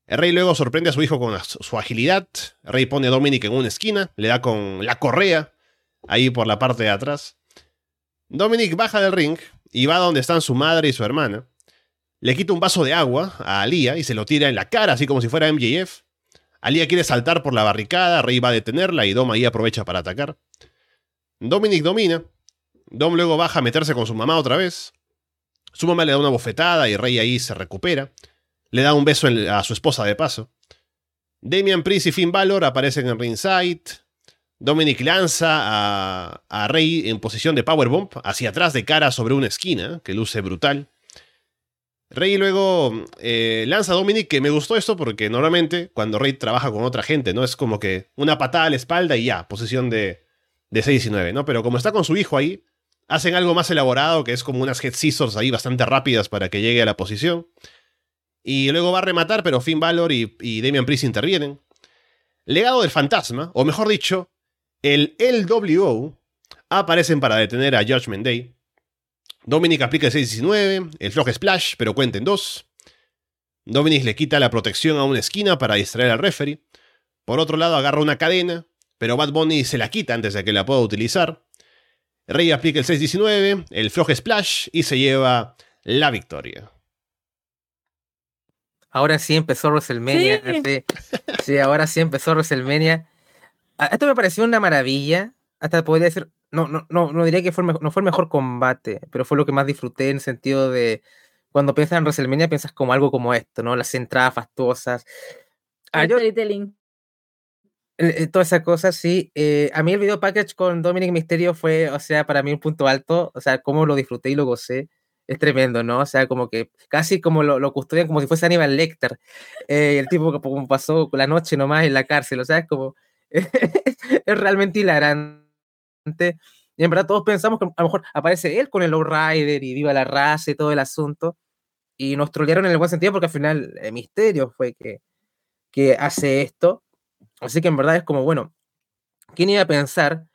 el rey luego sorprende a su hijo con su agilidad. El rey pone a Dominic en una esquina, le da con la correa ahí por la parte de atrás. Dominic baja del ring y va donde están su madre y su hermana. Le quita un vaso de agua a Alia y se lo tira en la cara, así como si fuera MJF. Alia quiere saltar por la barricada, Rey va a detenerla y Dom ahí aprovecha para atacar. Dominic domina. Dom luego baja a meterse con su mamá otra vez. Su mamá le da una bofetada y Rey ahí se recupera. Le da un beso a su esposa de paso. Damian Priest y Finn Balor aparecen en ringside. Dominic lanza a, Rey en posición de powerbomb hacia atrás de cara sobre una esquina, que luce brutal. Rey luego eh, lanza a Dominic, que me gustó esto porque normalmente cuando Rey trabaja con otra gente, ¿no? Es como que una patada a la espalda y ya, posición de, de 6 y 9, ¿no? Pero como está con su hijo ahí, hacen algo más elaborado, que es como unas head scissors ahí bastante rápidas para que llegue a la posición. Y luego va a rematar, pero Finn Balor y, y Damian Priest intervienen. Legado del fantasma, o mejor dicho, el LWO, aparecen para detener a Judgment Day. Dominic aplica el 619, el Frog Splash, pero cuenten dos. Dominic le quita la protección a una esquina para distraer al referee. Por otro lado, agarra una cadena, pero Bad Bunny se la quita antes de que la pueda utilizar. Rey aplica el 619, el Frog Splash y se lleva la victoria. Ahora sí empezó WrestleMania. Sí. ahora sí empezó WrestleMania. Ah, esto me pareció una maravilla. Hasta podría decir, no, no, no, no diría que fue no fue el mejor combate, pero fue lo que más disfruté en el sentido de cuando piensas en WrestleMania piensas como algo como esto, ¿no? Las entradas fastuosas. Ah, storytelling. Eh, todas esas cosas, sí. Eh, a mí el video package con Dominic Mysterio fue, o sea, para mí un punto alto. O sea, cómo lo disfruté y lo gocé es tremendo, ¿no? O sea, como que casi como lo, lo custodian como si fuese Aníbal Lecter, eh, el tipo que como pasó la noche nomás en la cárcel, o sea, es como, *laughs* es realmente hilarante. Y en verdad todos pensamos que a lo mejor aparece él con el Rider y viva la raza y todo el asunto, y nos trolearon en el buen sentido porque al final Misterio fue que, que hace esto. Así que en verdad es como, bueno, ¿quién iba a pensar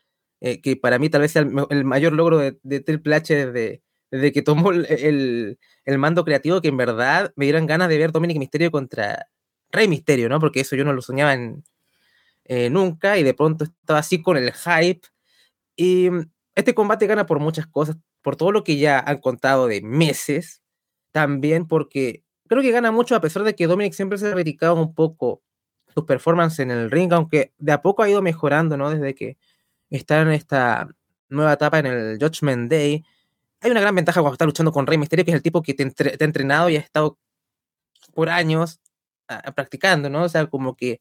eh, que para mí tal vez sea el, mayor logro de, de Triple H desde, desde que tomó el, el, mando creativo, que en verdad me dieran ganas de ver Dominic Misterio contra Rey Misterio, ¿no? Porque eso yo no lo soñaba en, eh, nunca y de pronto estaba así con el hype. Y este combate gana por muchas cosas, por todo lo que ya han contado de meses, también porque creo que gana mucho a pesar de que Dominic siempre se ha criticado un poco sus performances en el ring, aunque de a poco ha ido mejorando, ¿no? Desde que está en esta nueva etapa en el Judgment Day. Hay una gran ventaja cuando está luchando con Rey Mysterio, que es el tipo que te, ha entrenado y ha estado por años practicando, ¿no? O sea, como que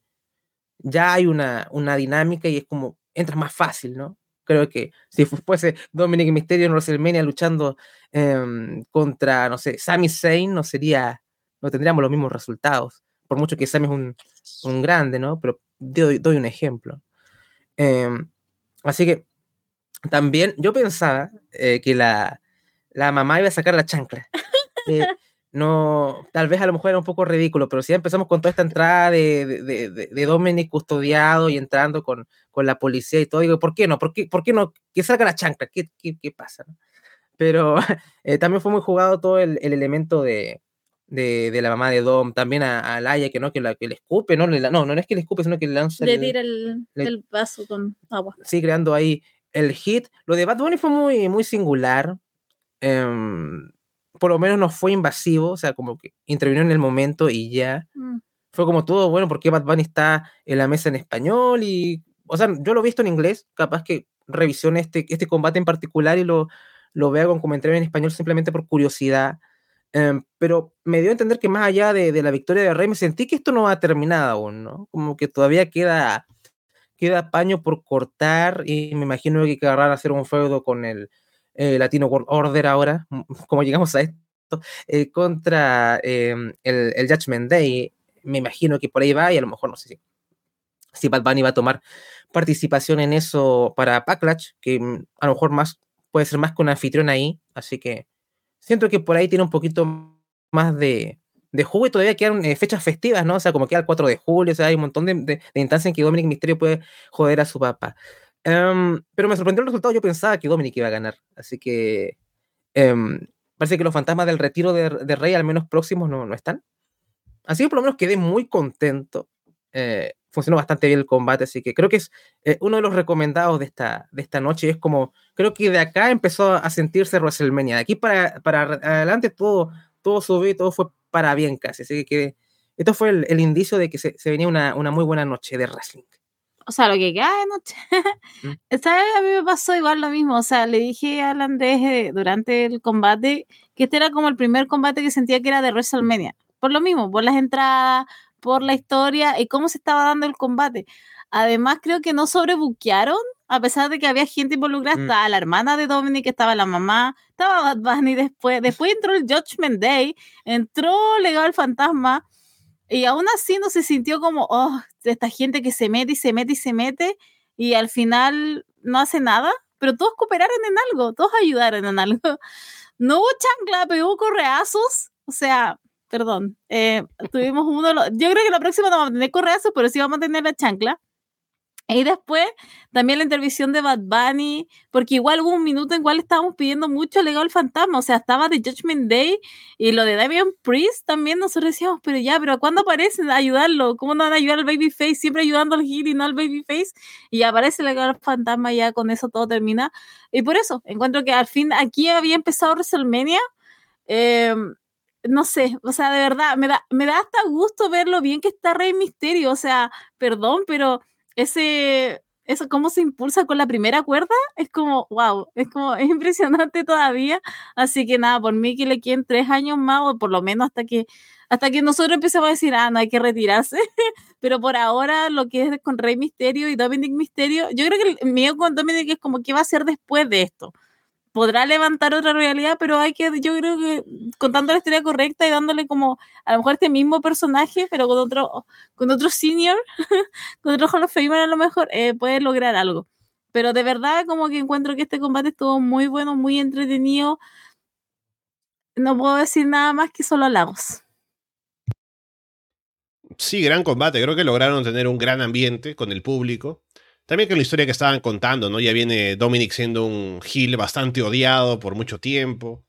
ya hay una, una dinámica y es como entras más fácil, ¿no? Creo que si fuese Dominic Mysterio en WrestleMania luchando em, contra, no sé, Sami Zayn, no sería, no tendríamos los mismos resultados. Por mucho que Sami es un, un grande, ¿no? Pero doy, doy un ejemplo. Em, así que también yo pensaba eh, que la, la, mamá iba a sacar la chancla. *laughs* *laughs* No, tal vez a lo mejor era un poco ridículo, pero si empezamos con toda esta entrada de, de, de, de Dominic custodiado y entrando con, con, la policía y todo, digo, ¿por qué no? ¿Por qué, por qué no? Que salga la chancla, ¿qué, qué, qué pasa? Pero *laughs* eh, también fue muy jugado todo el, el elemento de, de, la mamá de Dom, también a, a Laia, que no, que, la, que le escupe, ¿no? Le, no, no es que le escupe, sino que le lanza. Le tira el, el, vaso con agua. Sí, creando ahí el hit. Lo de Bad Bunny fue muy, muy singular. Eh, por lo menos no fue invasivo, o sea, como que intervino en el momento y ya. Mm. Fue como todo, bueno, porque Bad Bunny está en la mesa en español y, o sea, yo lo he visto en inglés, capaz que revisione este, este combate en particular y lo, lo vea con comentario en español simplemente por curiosidad. Um, pero me dio a entender que más allá de, de, la victoria de Rey, me sentí que esto no ha terminado aún, ¿no? Como que todavía queda, queda paño por cortar y me imagino que querrán hacer un feudo con el, eh, Latino Order ahora, *laughs* como llegamos a esto, eh, contra eh, el, Judgment Day. Me imagino que por ahí va y a lo mejor no sé si, si Bad Bunny va a tomar participación en eso para Backlash, que mm, a lo mejor más puede ser más un anfitrión ahí, así que siento que por ahí tiene un poquito más de, de jugo y todavía quedan eh, fechas festivas, ¿no? O sea, como queda el 4 de julio, o sea, hay un montón de, de, de instancias en que Dominic Mysterio puede joder a su papá. Um, pero me sorprendió el resultado. Yo pensaba que Dominic iba a ganar. Así que um, parece que los fantasmas del retiro de, de, Rey, al menos próximos, no, no están. Así que por lo menos quedé muy contento. Eh, funcionó bastante bien el combate, así que creo que es eh, uno de los recomendados de esta, de esta noche. Es como, creo que de acá empezó a sentirse WrestleMania. De aquí para, para adelante todo, todo subió y todo fue para bien casi. Así que, esto fue el, el indicio de que se, se venía una, una muy buena noche de wrestling o sea, lo que queda de noche. Mm. *laughs* ¿Sabes? A mí me pasó igual lo mismo. O sea, le dije al Andrés eh, durante el combate que este era como el primer combate que sentía que era de WrestleMania. Por lo mismo, por las entradas, por la historia y cómo se estaba dando el combate. Además, creo que no sobrebuquearon, a pesar de que había gente involucrada. Mm. Estaba la hermana de Dominic, estaba la mamá, estaba Bad Bunny después. Después entró el Judgment Day, entró Legado el Fantasma y aún así no se sintió como, oh, esta gente que se mete y se mete y se mete y al final no hace nada, pero todos cooperaron en algo, todos ayudaron en algo. *laughs* No hubo chancla, pero hubo correazos, o sea, perdón, eh, tuvimos uno, yo creo que la próxima no vamos a tener correazos, pero sí vamos a tener la chancla. Y después también la intervención de Bad Bunny, porque igual hubo un minuto en cual estábamos pidiendo mucho legado al fantasma, o sea, estaba The Judgment Day y lo de Damian Priest también nosotros decíamos, pero ya, pero ¿cuándo aparecen a ayudarlo? ¿Cómo no van a ayudar al Babyface? Siempre ayudando al Heel y no al Babyface. Y aparece legado al fantasma ya con eso todo termina. Y por eso, encuentro que al fin aquí había empezado WrestleMania. Eh, no sé, o sea, de verdad, me da, me da hasta gusto ver lo bien que está Rey Misterio, o sea, perdón, pero ese, eso cómo se impulsa con la primera cuerda, es como, wow, es como, es impresionante todavía. Así que nada, por mí que le queden tres años más, o por lo menos hasta que, hasta que nosotros empecemos a decir, ah, no hay que retirarse. *laughs* Pero por ahora, lo que es con Rey Misterio y Dominic Misterio, yo creo que el mío con Dominic es como, ¿qué va a hacer después de esto? Podrá levantar otra realidad, pero hay que, yo creo que contando la historia correcta y dándole como a lo mejor este mismo personaje, pero con otro, con otro senior, *laughs* con otro Hall of Famer a lo mejor, eh, puede lograr algo. Pero de verdad como que encuentro que este combate estuvo muy bueno, muy entretenido. no puedo decir nada más que solo halagos. Sí, gran combate. Creo que lograron tener un gran ambiente con el público. También con la historia que estaban contando, ¿no? Ya viene Dominic siendo un heel bastante odiado por mucho tiempo.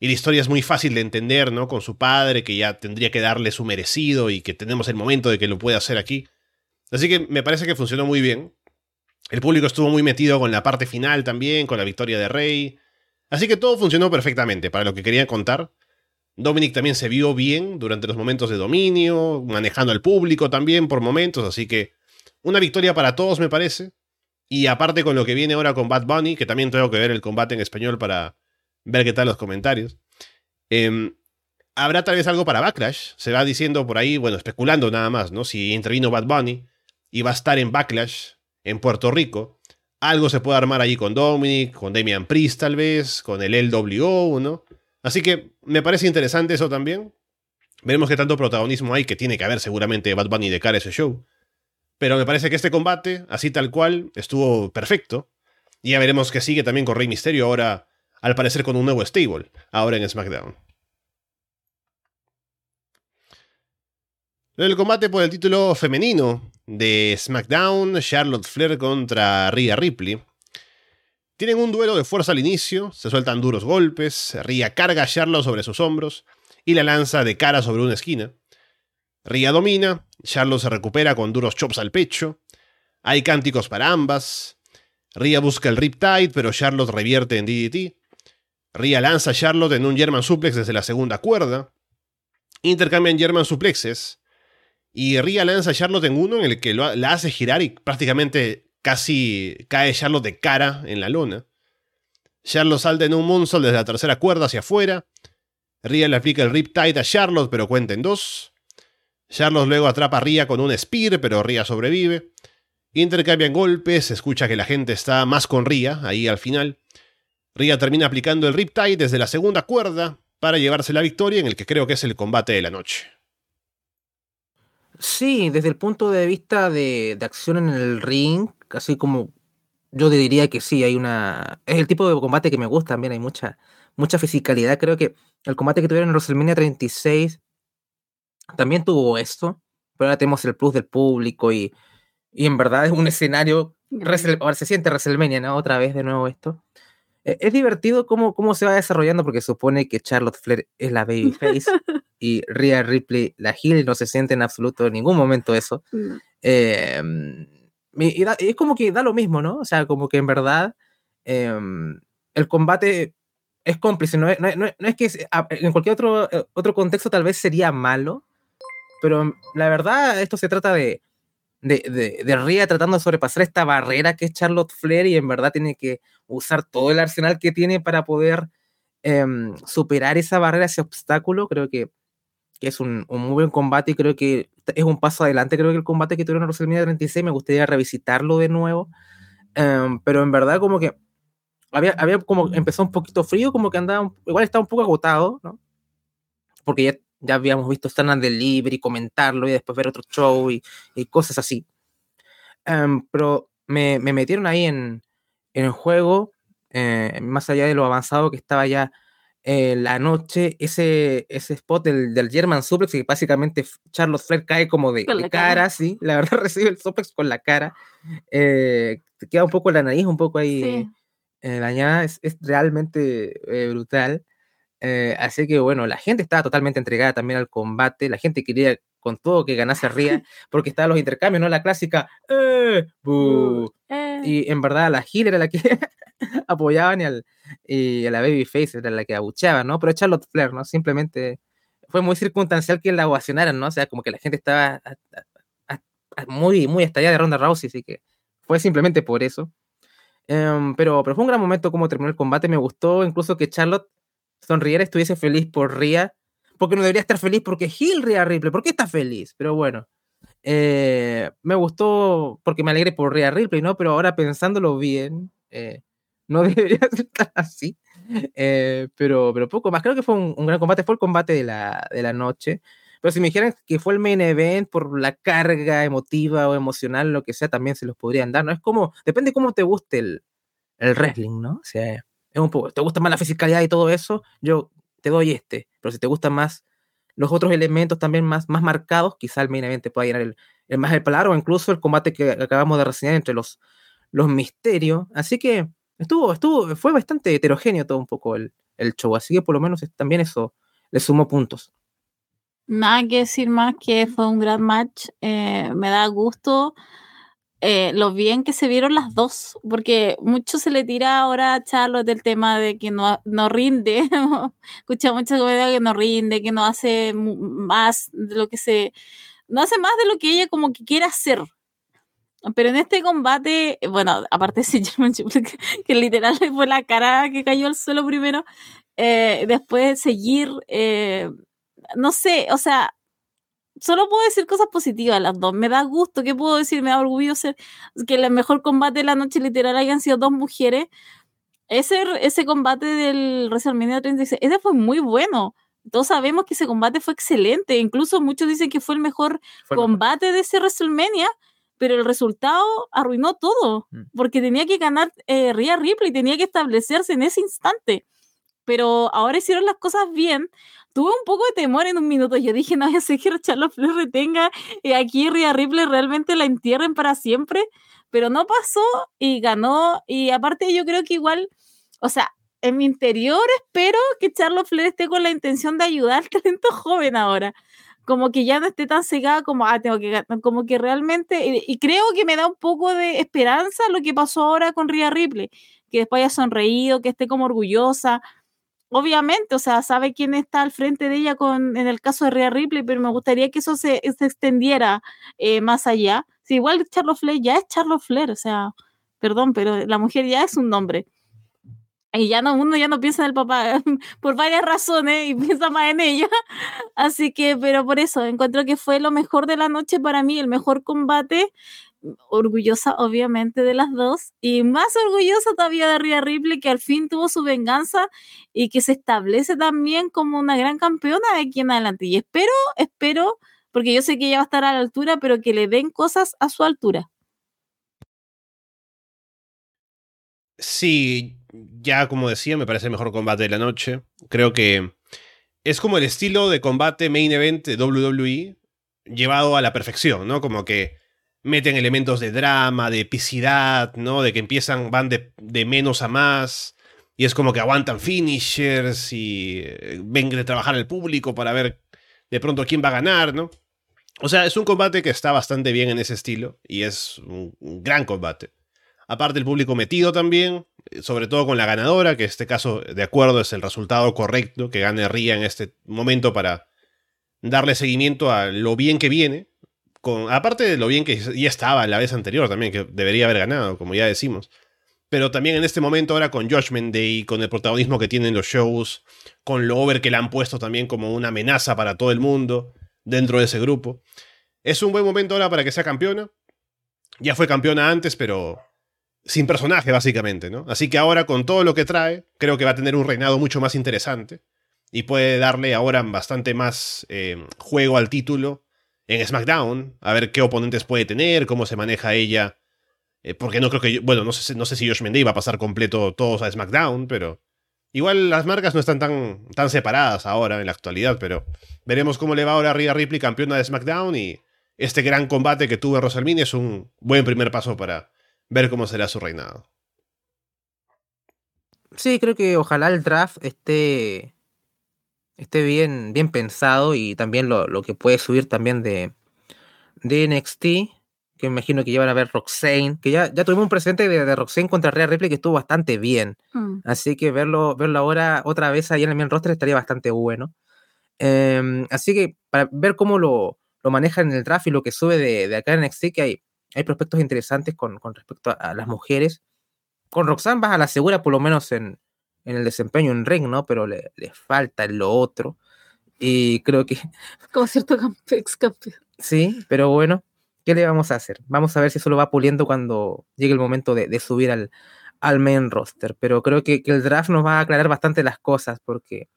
Y la historia es muy fácil de entender, ¿no? Con su padre, que ya tendría que darle su merecido y que tenemos el momento de que lo pueda hacer aquí. Así que me parece que funcionó muy bien. El público estuvo muy metido con la parte final también, con la victoria de Rey. Así que todo funcionó perfectamente para lo que querían contar. Dominic también se vio bien durante los momentos de dominio, manejando al público también por momentos, así que una victoria para todos me parece. Y aparte con lo que viene ahora con Bad Bunny, que también tengo que ver el combate en español para ver qué tal los comentarios. Em, habrá tal vez algo para Backlash. Se va diciendo por ahí, bueno, especulando nada más, ¿no? Si intervino Bad Bunny y va a estar en Backlash en Puerto Rico. Algo se puede armar allí con Dominic, con Damian Priest tal vez, con el LWO, ¿no? Así que me parece interesante eso también. Veremos qué tanto protagonismo hay, que tiene que haber seguramente Bad Bunny de cara a ese show. Pero me parece que este combate, así tal cual, estuvo perfecto. Y ya veremos que sigue también con Rey Misterio ahora, al parecer con un nuevo stable, ahora en SmackDown. El combate por el título femenino de SmackDown, Charlotte Flair contra Rhea Ripley. Tienen un duelo de fuerza al inicio, se sueltan duros golpes, Ria carga a Charlotte sobre sus hombros y la lanza de cara sobre una esquina. Ria domina, Charlotte se recupera con duros chops al pecho, hay cánticos para ambas, Ria busca el Riptide, pero Charlotte revierte en DDT. Ria lanza a Charlotte en un German Suplex desde la segunda cuerda. Intercambian German Suplexes. Y Ria lanza a Charlotte en uno en el que la hace girar y prácticamente Casi cae Charlotte de cara en la lona. Charlotte salta en un moonsault desde la tercera cuerda hacia afuera. Ria le aplica el Riptide a Charlotte, pero cuenta en dos. Charlotte luego atrapa a Ria con un Spear, pero Ria sobrevive. Intercambian golpes, escucha que la gente está más con Ria, ahí al final. Ria termina aplicando el Riptide desde la segunda cuerda para llevarse la victoria en el que creo que es el combate de la noche. Sí, desde el punto de vista de, de acción en el ring, así como yo diría que sí, hay una... Es el tipo de combate que me gusta también, hay mucha, mucha fisicalidad. Creo que el combate que tuvieron en WrestleMania 36 también tuvo esto, pero ahora tenemos el plus del público y, y en verdad es un escenario... Ahora se siente WrestleMania, ¿no? Otra vez de nuevo esto. E, es divertido cómo, cómo se va desarrollando porque supone que Charlotte Flair es la babyface *laughs* y Rhea Ripley la heel y no se siente en absoluto en ningún momento eso. Eh, es como que da lo mismo, ¿no? O sea, como que en verdad em, el combate es cómplice, no es, no, es que en cualquier otro, eh, otro contexto tal vez sería malo, pero la verdad esto se trata de, de, de, Rhea tratando de sobrepasar esta barrera que es Charlotte Flair y en verdad tiene que usar todo el arsenal que tiene para poder em, superar esa barrera, ese obstáculo. Creo que que es un, muy buen combate y creo que es un paso adelante. Creo que el combate que tuvieron en WrestleMania 36 me gustaría revisitarlo de nuevo. Em, pero en verdad, como que había, había como empezó un poquito frío, como que andaba, igual estaba un poco agotado, ¿no? Porque ya, ya habíamos visto Stand Delivery, comentarlo y después ver otro show y, y cosas así. Em, pero me, me, metieron ahí en, en el juego, eh, más allá de lo avanzado que estaba ya eh, la noche, ese, ese spot del, del, German Suplex, que básicamente Charles Flair cae como de, cara, sí, la verdad *laughs* recibe el suplex con la cara, eh, queda un poco la nariz, un poco ahí eh, dañada, es, es realmente brutal. Así que bueno, la gente estaba totalmente entregada también al combate, la gente quería con todo que ganase Ría, *laughs* porque estaban los intercambios, ¿no? La clásica, ¡eh! Y en verdad la Gil era la que *laughs* apoyaban y, al, y a la Babyface era la que abucheaba, ¿no? Pero Charlotte Flair, ¿no? Simplemente fue muy circunstancial que la ovacionaran, ¿no? O sea, como que la gente estaba muy, muy estallada de Ronda Rousey, así que fue simplemente por eso. Em, pero, pero fue un gran momento como terminó el combate, me gustó incluso que Charlotte sonriera, estuviese feliz por Ria, porque no debería estar feliz porque Hill Ria Ripley, ¿por qué está feliz? Pero bueno, eh, me gustó porque me alegré por Ria Ripley, ¿no? Pero ahora pensándolo bien, eh, no *laughs* debería estar así. Eh, pero, pero poco más. Creo que fue un, gran combate. Fue el combate de la, de la noche. Pero si me dijeran que fue el main event por la carga emotiva o emocional, lo que sea, también se los podrían dar, ¿no? Es como, depende cómo te guste el, el wrestling, ¿no? O sea, es un poco, ¿te gusta más la fisicalidad y todo eso? Yo te doy este. Pero si te gustan más los otros elementos también más, más marcados, quizá el main event te pueda llenar el, más el palar o incluso el combate que acabamos de reseñar entre los, los misterios. Así que estuvo, estuvo, fue bastante heterogéneo todo un poco el, el show. Así que por lo menos también eso le sumó puntos. Nada que decir más que fue un gran match. Eh, me da gusto eh, lo bien que se vieron las dos, porque mucho se le tira ahora a Charlotte del tema de que no, no rinde. *laughs* Escucha mucha comedia que no rinde, que no hace más de lo que se. No hace más de lo que ella como que quiere hacer. Pero en este combate, bueno, aparte de *laughs* que, que literal fue la cara que cayó al suelo primero, eh, después seguir, eh, no sé, o sea, solo puedo decir cosas positivas las dos. Me da gusto, ¿qué puedo decir? Me da orgullo ser que el mejor combate de la noche literal hayan sido dos mujeres. Ese, ese combate del WrestleMania 36, ese fue muy bueno. Todos sabemos que ese combate fue excelente. Incluso muchos dicen que fue el mejor combate de ese WrestleMania, pero el resultado arruinó todo. Mm. Porque tenía que ganar eh, Rhea Ripley, tenía que establecerse en ese instante. Pero ahora hicieron las cosas bien tuve un poco de temor en un minuto. Yo dije, no, sé que Charlotte Flair retenga y aquí Rhea Ripley realmente la entierren para siempre, pero no pasó y ganó. Y aparte, yo creo que igual, o sea, en mi interior espero que Charlotte Flair esté con la intención de ayudar al talento joven ahora. Como que ya no esté tan cegada como, ah, tengo que ganar, como que realmente, y, y, creo que me da un poco de esperanza lo que pasó ahora con Rhea Ripley, que después haya sonreído, que esté como orgullosa, obviamente, o sea, sabe quién está al frente de ella con, en el caso de Rhea Ripley, pero me gustaría que eso se, se extendiera eh, más allá. Si igual Charlotte Flair ya es Charlotte Flair, o sea, perdón, pero la mujer ya es un nombre. Y ya no, uno ya no piensa en el papá *laughs* por varias razones y *laughs* piensa más en ella. Así que, pero por eso, encuentro que fue lo mejor de la noche para mí, el mejor combate orgullosa obviamente de las dos y más orgullosa todavía de Rhea Ripley que al fin tuvo su venganza y que se establece también como una gran campeona de aquí en adelante y espero, espero, porque yo sé que ella va a estar a la altura, pero que le den cosas a su altura. Sí, ya como decía, me parece el mejor combate de la noche. Creo que es como el estilo de combate main event de WWE llevado a la perfección, ¿no? Como que meten elementos de drama, de epicidad, ¿no? De que empiezan, van de, menos a más. Y es como que aguantan finishers y eh, ven de trabajar el público para ver de pronto quién va a ganar, ¿no? O sea, es un combate que está bastante bien en ese estilo y es un, gran combate. Aparte el público metido también, sobre todo con la ganadora, que en este caso, de acuerdo, es el resultado correcto, que gane Ría en este momento para darle seguimiento a lo bien que viene, aparte de lo bien que ya estaba la vez anterior también, que debería haber ganado, como ya decimos. Pero también en este momento ahora con Judgment Day, con el protagonismo que tienen los shows, con lo over que le han puesto también como una amenaza para todo el mundo dentro de ese grupo. Es un buen momento ahora para que sea campeona. Ya fue campeona antes, pero sin personaje básicamente, ¿no? Así que ahora con todo lo que trae, creo que va a tener un reinado mucho más interesante y puede darle ahora bastante más eh, juego al título en SmackDown, a ver qué oponentes puede tener, cómo se maneja ella. Eh, porque no creo que. Bueno, no sé, no sé si Josh Mendey va a pasar completo todos a SmackDown, pero. Igual las marcas no están tan, tan separadas ahora en la actualidad, pero veremos cómo le va ahora a Rhea Ripley, campeona de SmackDown, y este gran combate que tuvo WrestleMania es un buen primer paso para ver cómo será su reinado. Sí, creo que ojalá el draft esté esté bien, bien pensado y también lo, lo que puede subir también de, de NXT, que me imagino que llevan a ver Roxane, que ya, ya tuvimos un presente de, de Roxane contra Rhea Ripley que estuvo bastante bien. Mm. Así que verlo, verlo ahora otra vez ahí en el main roster estaría bastante bueno. Em, así que para ver cómo lo, lo manejan en el draft y lo que sube de, de acá en NXT, que hay, hay prospectos interesantes con, con respecto a, a, las mujeres. Con Roxanne vas a la segura, por lo menos en, en el desempeño en ring, ¿no? Pero le, le falta en lo otro. Y creo que. *laughs* Como cierto ex campeón. Sí, pero bueno, ¿qué le vamos a hacer? Vamos a ver si eso lo va puliendo cuando llegue el momento de, de subir al, al main roster. Pero creo que, que, el draft nos va a aclarar bastante las cosas porque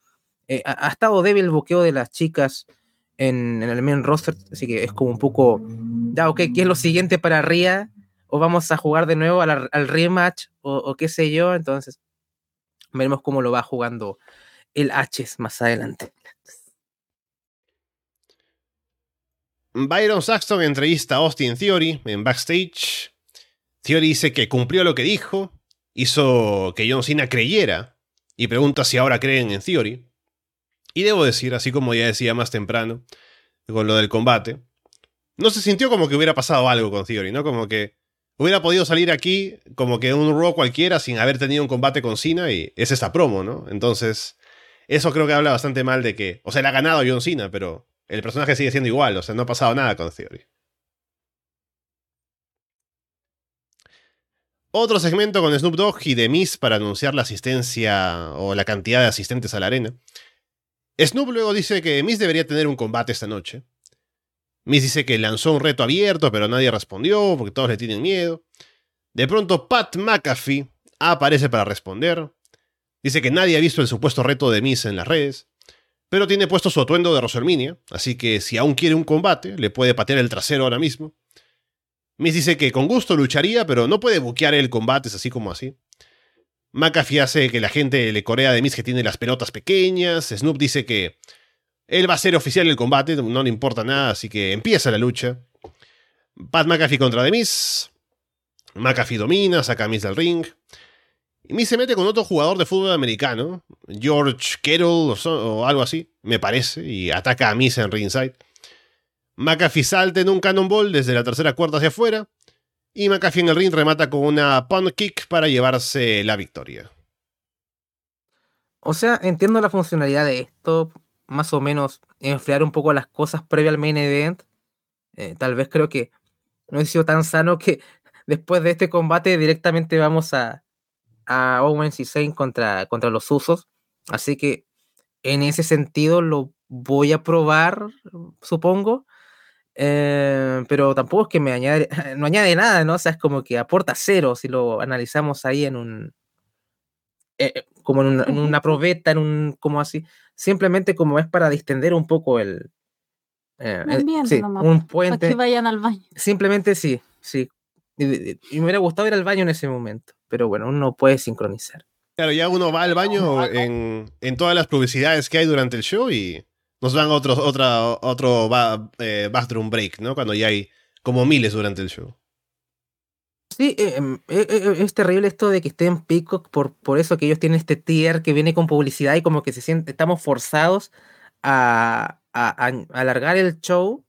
eh, ha, ha, estado débil el buqueo de las chicas en, en, el main roster. Así que es como un poco. Ya, ok, ¿qué es lo siguiente para Ria? ¿O vamos a jugar de nuevo al, al rematch? O, o qué sé yo. Entonces, Veremos cómo lo va jugando el H más adelante. Byron Saxton entrevista a Austin Theory en backstage. Theory dice que cumplió lo que dijo, hizo que John Cena creyera y pregunta si ahora creen en Theory. Y debo decir, así como ya decía más temprano, con lo del combate, no se sintió como que hubiera pasado algo con Theory, ¿no? Como que hubiera podido salir aquí como que un Raw cualquiera sin haber tenido un combate con Cena y es esta promo, ¿no? Entonces, eso creo que habla bastante mal de que, o sea, le ha ganado John Cena, pero el personaje sigue siendo igual, o sea, no ha pasado nada con Theory. Otro segmento con Snoop Dogg y The Miz para anunciar la asistencia o la cantidad de asistentes a la arena. Snoop luego dice que Miz debería tener un combate esta noche. Miz dice que lanzó un reto abierto, pero nadie respondió porque todos le tienen miedo. De pronto Pat McAfee aparece para responder. Dice que nadie ha visto el supuesto reto de Miz en las redes, pero tiene puesto su atuendo de WrestleMania, así que si aún quiere un combate, le puede patear el trasero ahora mismo. Miz dice que con gusto lucharía, pero no puede buquear el combate así como así. McAfee hace que la gente le corea de Miz que tiene las pelotas pequeñas. Snoop dice que él va a ser oficial el combate, no le importa nada, así que empieza la lucha. Pat McAfee contra The. McAfee domina, saca a Miz del ring. Y Miz se mete con otro jugador de fútbol americano, George Kettle o, algo así, me parece, y ataca a Miz en ringside. McAfee salta en un cannonball desde la tercera cuerda hacia afuera. Y McAfee en el ring remata con una punt kick para llevarse la victoria. O sea, entiendo la funcionalidad de esto, más o menos enfriar un poco las cosas previo al main event. Eh, tal vez creo que no he sido tan sano que *laughs* después de este combate directamente vamos a, a Owens y Zayn contra, contra los usos. Así que en ese sentido lo voy a probar, supongo. Eh, pero tampoco es que me añade, *laughs* no añade nada, ¿no? O sea, es como que aporta cero si lo analizamos ahí en un, eh, eh, como en una, en una probeta, en un, como así, simplemente como es para distender un poco el, eh, El el- ambiente sí, nomás, un Para puente, que vayan al baño. simplemente sí, sí. Y, y- y me hubiera gustado ir al baño en ese momento, pero bueno, uno puede sincronizar. Claro, ya uno va al baño en, en todas las publicidades que hay durante el show y nos dan otro, otra, otro ba- eh, bathroom break, ¿no? Cuando ya hay como miles durante el show. Sí, eh, em, eh, eh, es terrible esto de que esté en Peacock por, por eso que ellos tienen este tier que viene con publicidad y como que se siente, estamos forzados a, a- alargar el show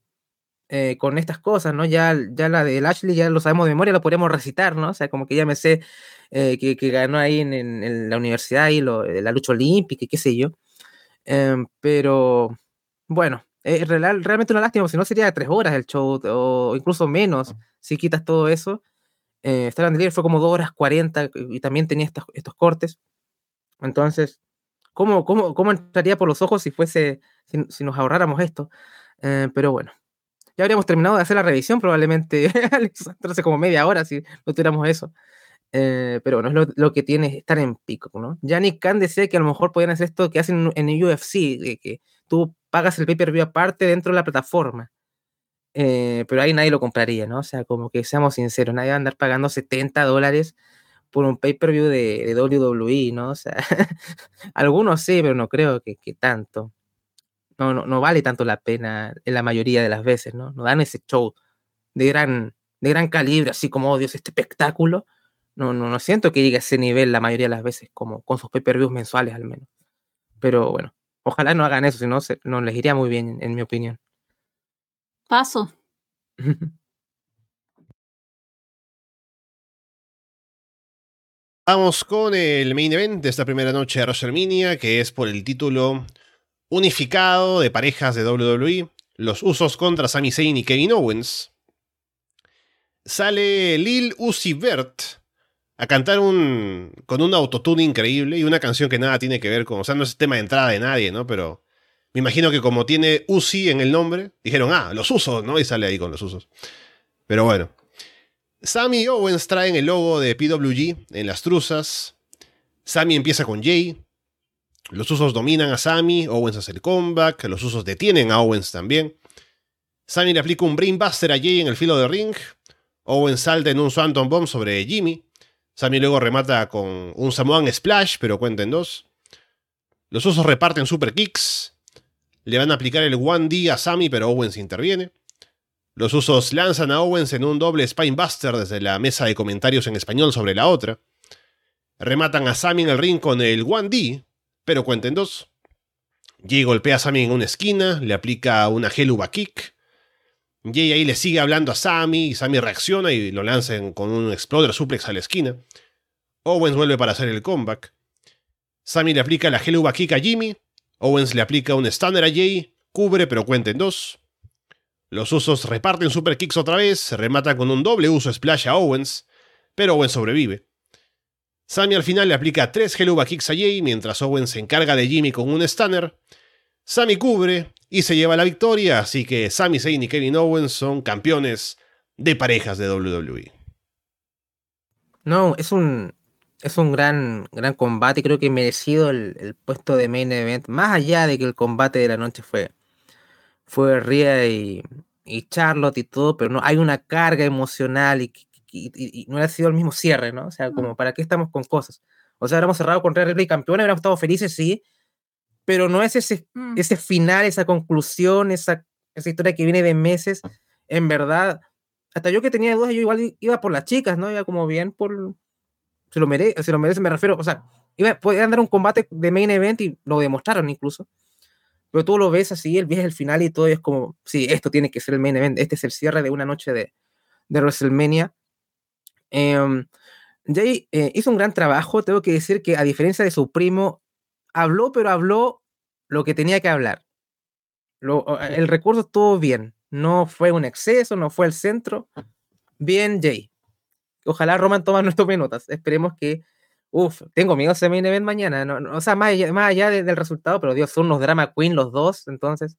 con estas cosas, ¿no? Ya, ya la del Ashley ya lo sabemos de memoria, lo podríamos recitar, ¿no? O sea, como que ya me sé que, que ganó ahí en, en- la universidad y lo, de la lucha olímpica y qué sé yo. Em, pero bueno, es real- realmente una lástima, si no sería tres horas el show o incluso menos si quitas todo eso. Eh, Star and Deliver fue como 2 horas 40 y también tenía estos, estos cortes. Entonces, ¿cómo, cómo, cómo entraría por los ojos si fuese, si, si nos ahorráramos esto? Eh, pero bueno, ya habríamos terminado de hacer la revisión probablemente, *laughs* Alex, hace como media hora si no tuviéramos eso. Eh, pero bueno, es lo, lo que tiene estar en pico, ¿no? Yannick Khan decía que a lo mejor podían hacer esto que hacen en UFC, de que tú pagas el pay-per-view aparte dentro de la plataforma. Eh, pero ahí nadie lo compraría, ¿no? O sea, como que seamos sinceros, nadie va a andar pagando 70 dólares por un pay-per-view de, WWE, ¿no? O sea, *laughs* algunos sí, pero no creo que, tanto. No, no, no vale tanto la pena en la mayoría de las veces, ¿no? No dan ese show de gran, de gran calibre, así como, oh Dios, este espectáculo. No, no, no siento que llegue a ese nivel la mayoría de las veces, como con sus pay-per-views mensuales al menos. Pero bueno, ojalá no hagan eso, si no, no les iría muy bien, en, en mi opinión. Paso. *laughs* Vamos con el main event de esta primera noche de WrestleMania, que es por el título unificado de parejas de WWE, los usos contra Sami Zayn y Kevin Owens. Sale Lil Uzi Vert a cantar un, con un autotune increíble y una canción que nada tiene que ver con, o sea, no es tema de entrada de nadie, ¿no? Pero me imagino que como tiene Uzi en el nombre, dijeron, ah, los usos, ¿no? Y sale ahí con los usos. Pero bueno. Sammy y Owens traen el logo de PWG en las truzas. Sammy empieza con Jay. Los usos dominan a Sammy. Owens hace el comeback. Los usos detienen a Owens también. Sammy le aplica un Brainbuster a Jay en el filo de ring. Owens salta en un Swanton Bomb sobre Jimmy. Sammy luego remata con un Samoan Splash, pero cuenta en dos. Los usos reparten super kicks. Le van a aplicar el 1D a Sami, pero Owens interviene. Los usos lanzan a Owens en un doble Spinebuster desde la mesa de comentarios en español sobre la otra. Rematan a Sami en el ring con el 1D, pero cuenten dos. Jay golpea a Sami en una esquina, le aplica una Helluva Kick. Jay ahí le sigue hablando a Sami y Sami reacciona y lo lanzan con un Exploder Suplex a la esquina. Owens vuelve para hacer el comeback. Sami le aplica la Helluva Kick a Jimmy. Owens le aplica un Stunner a Jay, cubre pero cuenten dos. Los usos reparten super kicks otra vez, se rematan con un doble uso splash a Owens, pero Owens sobrevive. Sami al final le aplica tres Helluva Kicks a Jay mientras Owens se encarga de Jimmy con un Stunner. Sami cubre y se lleva la victoria, así que Sami Zayn y Kevin Owens son campeones de parejas de WWE. No, es un, es un gran, gran combate, creo que merecido el, el puesto de main event, más allá de que el combate de la noche fue fue Rhea y, y, Charlotte y todo, pero no hay una carga emocional y, y, y, no ha sido el mismo cierre, ¿no? O sea, como para qué estamos con cosas. O sea, hubiéramos cerrado con Rhea Ripley campeona, hubiéramos estado felices, sí, pero no es ese, mm. ese final, esa conclusión, esa, esa historia que viene de meses. En verdad, hasta yo que tenía dudas, yo igual iba por las chicas, ¿no? Iba como bien por... Se lo merece, se lo merece, me refiero, o sea, iba, podían dar un combate de main event y lo demostraron incluso pero tú lo ves así, el ves el final y todo y es como, sí, esto tiene que ser el main event, este es el cierre de una noche de, de WrestleMania. Eh, Jay eh, hizo un gran trabajo, tengo que decir que a diferencia de su primo, habló, pero habló lo que tenía que hablar. Lo, el recurso estuvo bien, no fue un exceso, no fue el centro. Bien, Jay. Ojalá Roman tome nuestras *laughs* notas. Esperemos que Uf, tengo miedo ese main event mañana. No, no, o sea, más allá, del resultado, pero Dios, son unos drama queen los dos, entonces,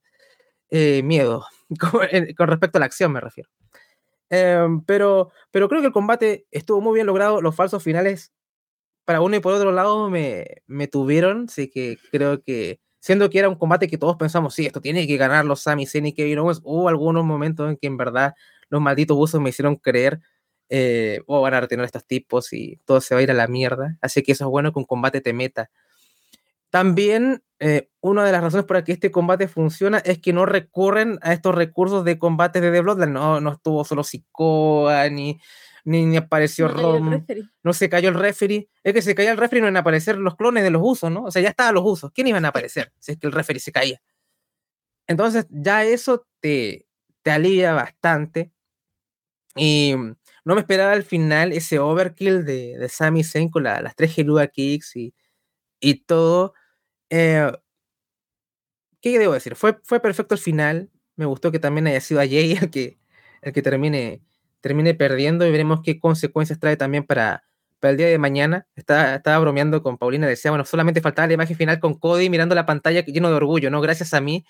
eh, miedo. *laughs* Con, con, respecto a la acción me refiero. Eh, pero, pero creo que el combate estuvo muy bien logrado. Los falsos finales, para uno y por otro lado, me, me tuvieron. Así que creo que, siendo que era un combate que todos pensamos, sí, esto tiene que ganar los Sami Zayn y Kevin Owens, hubo algunos momentos en que en verdad los malditos usos me hicieron creer eh, o van a retener a estos tipos y todo se va a ir a la mierda. Así que eso es bueno que un combate te meta. También eh, una de las razones por las que este combate funciona es que no recurren a estos recursos de combate de The Bloodline. No, no estuvo solo Sikoa, ni, ni, ni apareció No Rom, no se cayó el referee. Es que se cayó el referee no iban a aparecer los clones de los usos, ¿no? O sea, ya estaban los usos. ¿Quién iban a aparecer si es que el referee se caía? Entonces, ya eso te, te alivia bastante. Y no me esperaba al final ese overkill de, de Sami Zayn con la- las tres Helluva Kicks y, y todo. Eh, ¿Qué debo decir? Fue, fue perfecto el final. Me gustó que también haya sido a Jay el que, el que termine, termine perdiendo y veremos qué consecuencias trae también para, para el día de mañana. Estaba, estaba bromeando con Paulina, decía, bueno, solamente faltaba la imagen final con Cody mirando la pantalla lleno de orgullo, ¿no? Gracias a mí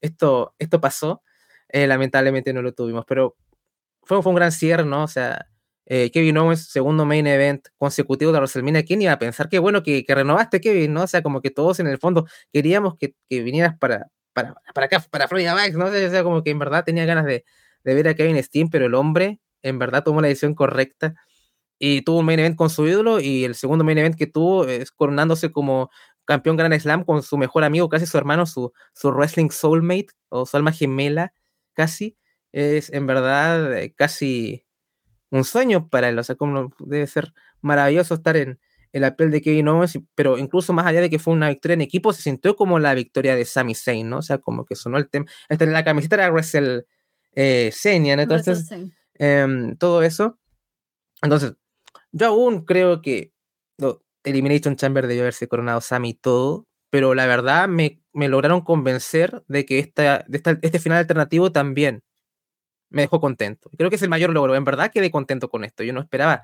esto, esto pasó. Eh, lamentablemente no lo tuvimos, pero fue, fue un gran cierre, ¿no? O sea, eh, Kevin Owens, segundo main event consecutivo de WrestleMania. ¿Quién iba a pensar? Qué bueno que, que renovaste, Kevin, ¿no? O sea, como que todos en el fondo queríamos que, que vinieras para, para, para acá, para Florida Max, ¿no? O sea, como que en verdad tenía ganas de, de ver a Kevin Steen, pero el hombre en verdad tomó la decisión correcta y tuvo un main event con su ídolo y el segundo main event que tuvo es coronándose como campeón Grand Slam con su mejor amigo, casi su hermano, su, su wrestling soulmate o su alma gemela, casi. Es en verdad eh, casi un sueño para él, o sea, como debe ser maravilloso estar en, en la piel de Kevin Owens, pero incluso más allá de que fue una victoria en equipo, se sintió como la victoria de Sami Zayn, ¿no? O sea, como que sonó el tema. Esta, la camiseta era Wrestle eh, Senia, ¿no? Entonces, em, todo eso. Entonces, yo aún creo que lo- Elimination Chamber debió haberse coronado Sami y todo, pero la verdad me, me lograron convencer de que esta, de esta- este final alternativo también me dejó contento. Creo que es el mayor logro. En verdad quedé contento con esto. Yo no esperaba.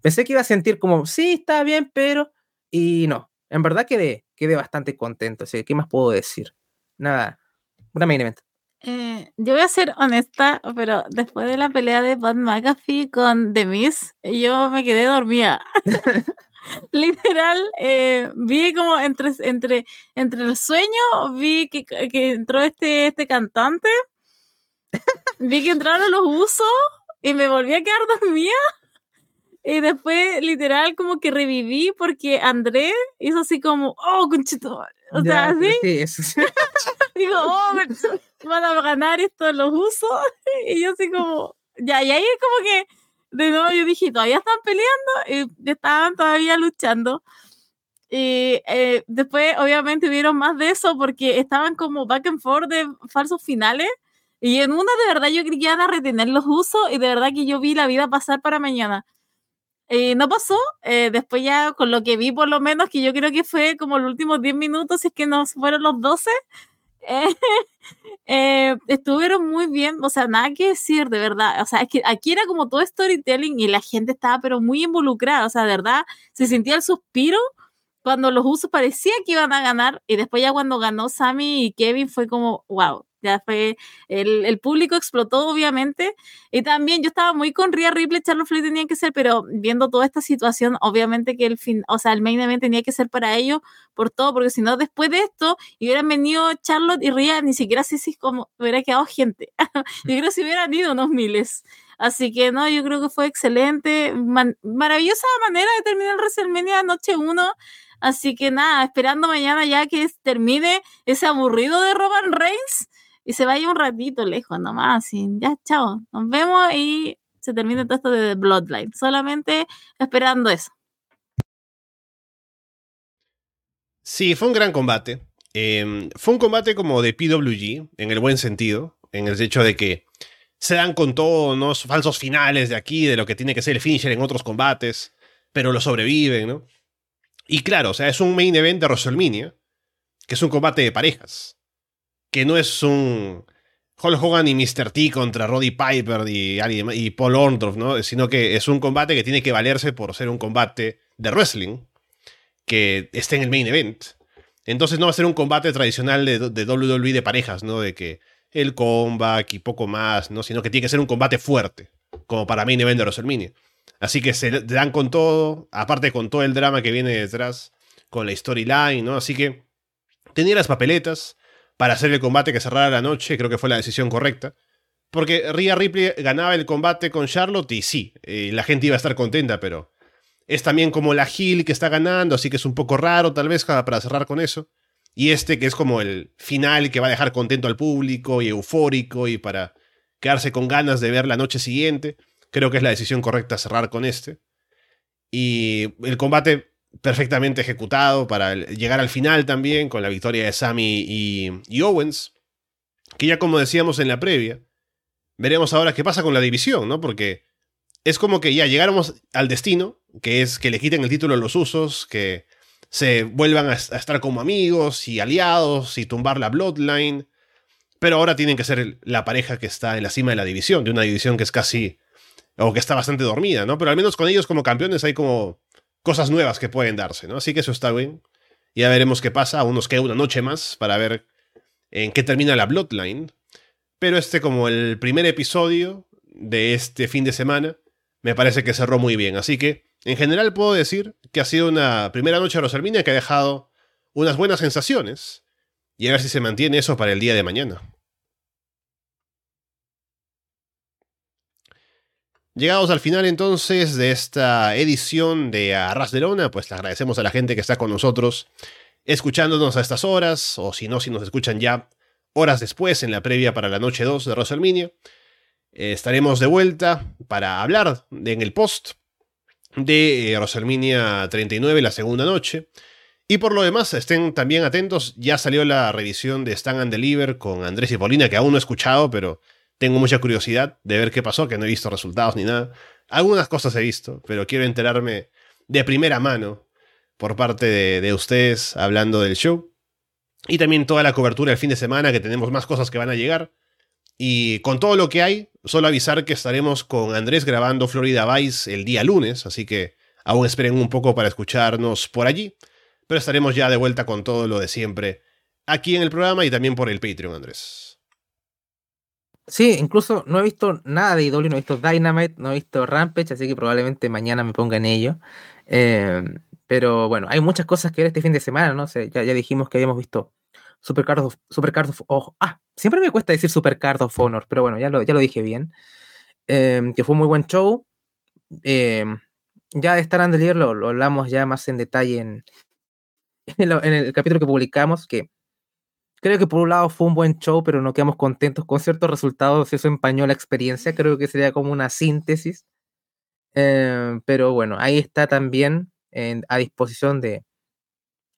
Pensé que iba a sentir como, sí, está bien, pero. Y no. En verdad quedé, quedé bastante contento. Así que, ¿qué más puedo decir? Nada. Una main event. Eh, yo voy a ser honesta, pero después de la pelea de Pat McAfee con The Miz, yo me quedé dormida. *laughs* *laughs* Literal, eh, vi como entre, entre, entre el sueño, vi que, que entró este, este cantante, *laughs* vi que entraron los usos y me volví a quedar *laughs* dormida. Y después, literal, como que reviví porque Andrés hizo así como, oh, conchito. O sea, así. Sí, eso sí. *laughs* *laughs* Digo, oh, van a ganar esto, los usos. Y yo así como, ya, y ahí es como que, de nuevo yo dije, todavía están peleando y estaban todavía luchando. Y eh, después, obviamente, vieron más de eso porque estaban como back and forth de falsos finales. Y en una, de verdad, yo creía que iban a retener los usos y de verdad que yo vi la vida pasar para mañana. Eh, no pasó, eh, después ya con lo que vi por lo menos, que yo creo que fue como los últimos 10 minutos, si es que no fueron los 12, *laughs* eh, eh, estuvieron muy bien, o sea, nada que decir, de verdad, o sea, es que aquí era como todo storytelling y la gente estaba pero muy involucrada, o sea, de verdad, se sentía el suspiro cuando los usos parecía que iban a ganar y después ya cuando ganó Sammy y Kevin fue como, wow, ya fue, el, el, público explotó obviamente, y también yo estaba muy con Rhea Ripley, Charlotte Flair tenía que ser, pero viendo toda esta situación, obviamente que el fin, o sea, el main event tenía que ser para ellos, por todo, porque si no, después de esto, y hubieran venido Charlotte y Rhea, ni siquiera sé si como hubiera quedado gente, *laughs* yo creo que si hubieran ido unos miles, así que no, yo creo que fue excelente, man, maravillosa manera de terminar WrestleMania noche 1, Así que nada, esperando mañana ya que termine ese aburrido de Roman Reigns y se vaya un ratito lejos nomás. Y ya, chao. Nos vemos y se termina todo esto de The Bloodline. Solamente esperando eso. Sí, fue un gran combate. Eh, fue un combate como de PWG, en el buen sentido, en el hecho de que se dan con todos unos falsos finales de aquí, de lo que tiene que ser el finisher en otros combates, pero lo sobreviven, ¿no? Y claro, o sea, es un main event de WrestleMania, que es un combate de parejas que no es un Hulk Hogan y Mr. T contra Roddy Piper y, y Paul Orndorff, ¿no? Sino que es un combate que tiene que valerse por ser un combate de wrestling que esté en el main event. Entonces no va a ser un combate tradicional de, de WWE de parejas, ¿no? De que el comeback y poco más, ¿no? Sino que tiene que ser un combate fuerte, como para main event de WrestleMania. Así que se dan con todo, aparte con todo el drama que viene detrás, con la storyline, ¿no? Así que tenía las papeletas, para hacer el combate que cerrara la noche, creo que fue la decisión correcta. Porque Rhea Ripley ganaba el combate con Charlotte y sí, eh, la gente iba a estar contenta, pero es también como la Hill que está ganando, así que es un poco raro tal vez para cerrar con eso. Y este que es como el final que va a dejar contento al público y eufórico y para quedarse con ganas de ver la noche siguiente. Creo que es la decisión correcta cerrar con este. Y el combate perfectamente ejecutado para llegar al final también con la victoria de Sammy y, Owens, que ya como decíamos en la previa, veremos ahora qué pasa con la división, ¿no? Porque es como que ya llegáramos al destino, que es que le quiten el título a los usos, que se vuelvan a, estar como amigos y aliados y tumbar la bloodline, pero ahora tienen que ser la pareja que está en la cima de la división, de una división que es casi, o que está bastante dormida, ¿no? Pero al menos con ellos como campeones hay como cosas nuevas que pueden darse, ¿no? Así que eso está bien. Ya veremos qué pasa. Aún nos queda una noche más para ver en qué termina la Bloodline. Pero este, como el primer episodio de este fin de semana, me parece que cerró muy bien. Así que, en general, puedo decir que ha sido una primera noche de Rosalminia que ha dejado unas buenas sensaciones. Y a ver si se mantiene eso para el día de mañana. Llegados al final entonces de esta edición de Arras de Lona, pues le agradecemos a la gente que está con nosotros escuchándonos a estas horas, o si no, si nos escuchan ya horas después en la previa para la noche 2 de Rosalminia. Eh, estaremos de vuelta para hablar en el post de eh, Rosalminia 39, la segunda noche. Y por lo demás, estén también atentos, ya salió la revisión de Stand and Deliver con Andrés y Paulina, que aún no he escuchado, pero tengo mucha curiosidad de ver qué pasó, que no he visto resultados ni nada. Algunas cosas he visto, pero quiero enterarme de primera mano por parte de, ustedes hablando del show. Y también toda la cobertura del fin de semana, que tenemos más cosas que van a llegar. Y con todo lo que hay, solo avisar que estaremos con Andrés grabando Florida Vice el día lunes, así que aún esperen un poco para escucharnos por allí. Pero estaremos ya de vuelta con todo lo de siempre aquí en el programa y también por el Patreon, Andrés. Sí, incluso no he visto nada de IW, no he visto Dynamite, no he visto Rampage, así que probablemente mañana me ponga en ello. Em, pero bueno, hay muchas cosas que ver este fin de semana, ¿no? sé, ya, dijimos que habíamos visto Supercard of, Supercard of oh, ah, siempre me cuesta decir Supercard of Honor, pero bueno, ya lo, ya lo dije bien. Em, que fue un muy buen show. Em, ya de Star and Deliver lo, lo hablamos ya más en detalle en, *laughs* en el capítulo que publicamos, que creo que por un lado fue un buen show, pero no quedamos contentos con ciertos resultados, eso empañó la experiencia, creo que sería como una síntesis. Eh, pero bueno, ahí está también a disposición de,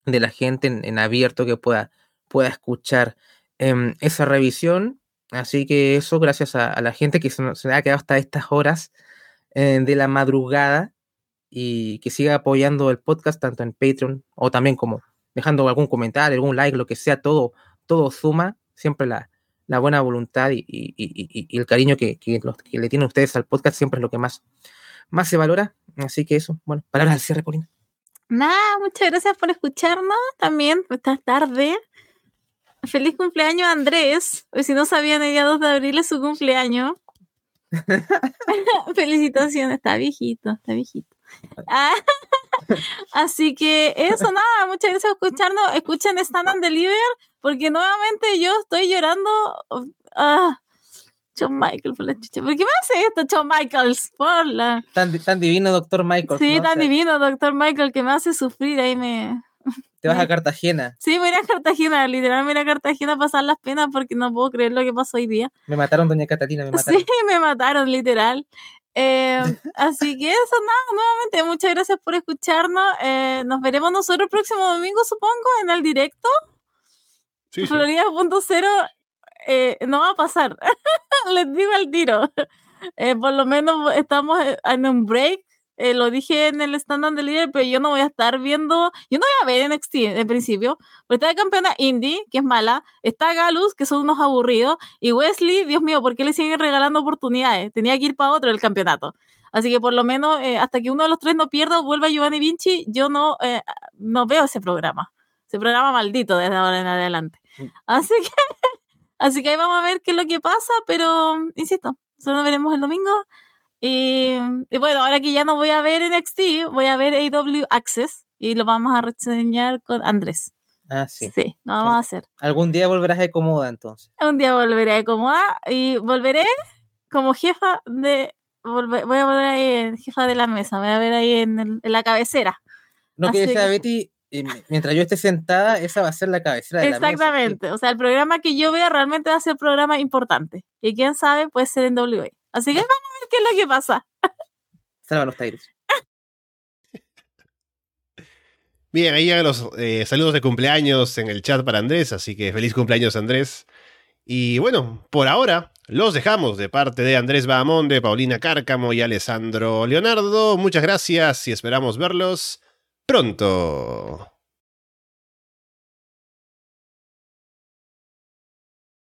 de la gente en, abierto que pueda, pueda escuchar em, esa revisión. Así que eso, gracias a, la gente que se, se ha quedado hasta estas horas eh, de la madrugada y que siga apoyando el podcast tanto en Patreon o también como dejando algún comentario, algún like, lo que sea, todo, todo suma, siempre la, la buena voluntad y, y- y- el cariño que, que los- que le tienen ustedes al podcast siempre es lo que más, más se valora. Así que eso, bueno, palabras al cierre, Paulina. Nada, muchas gracias por escucharnos también esta tarde. Feliz cumpleaños Andrés. Pues si no sabían, el día 2 de abril es su cumpleaños. *laughs* *laughs* Felicitaciones, está viejito, está viejito. Ah, así que eso, nada, muchas gracias por escucharnos. Escuchen Stand and Deliver, porque nuevamente yo estoy llorando. Ah, Shawn Michael, por la chucha. ¿Por qué me hace esto, Shawn Michaels? Por la. Tan, tan divino, doctor Michael. Sí, ¿no? O tan sea, divino, doctor Michael, que me hace sufrir ahí me. Te vas a Cartagena. Sí, voy a ir a Cartagena, literal, voy a ir a Cartagena a pasar las penas porque no puedo creer lo que pasó hoy día. Me mataron, doña Catalina, me mataron. Sí, *laughs* me mataron, literal. Eh, así que eso, nada, nuevamente, muchas gracias por escucharnos. Eh, nos veremos nosotros el próximo domingo, supongo, en el directo. Sí, sí. Florida.0 eh, no va a pasar. *laughs* Les digo al tiro. Eh, por lo menos estamos en un break. Eh, lo dije en el stand de líder, pero yo no voy a estar viendo. Yo no voy a ver NXT en principio. Pero está de campeona Indy, que es mala. Está Galus, que son unos aburridos. Y Wesley, Dios mío, ¿por qué le siguen regalando oportunidades? Tenía que ir para otro el campeonato. Así que por lo menos eh, hasta que uno de los tres no pierda o vuelva Giovanni Vinci, yo no, eh, no veo ese programa. Ese programa maldito desde ahora en adelante. Así que, *laughs* así que ahí vamos a ver qué es lo que pasa, pero insisto, solo veremos el domingo. Y, y bueno, ahora que ya no voy a ver NXT, voy a ver AW Access y lo vamos a reseñar con Andrés. Ah, sí. Sí, lo vamos a hacer. Algún día volverás a Comoda entonces. Un día volveré a Comoda y volveré como jefa de. volve- voy a volver ahí en jefa de la mesa, voy a ver ahí en, el- en la cabecera. No que decía Betty, mi- mientras yo esté sentada, esa va a ser la cabecera de la mesa, sí. Exactamente. O sea, el programa que yo vea realmente va a ser un programa importante. Y quién sabe, puede ser en WA. Así que vamos a ver qué es lo que pasa. *laughs* Salva los Tyrus. *laughs* Bien, ahí llegan los eh, saludos de cumpleaños en el chat para Andrés, así que feliz cumpleaños Andrés. Y bueno, por ahora los dejamos de parte de Andrés Bahamonde, Paulina Cárcamo y Alessandro Leonardo. Muchas gracias y esperamos verlos pronto.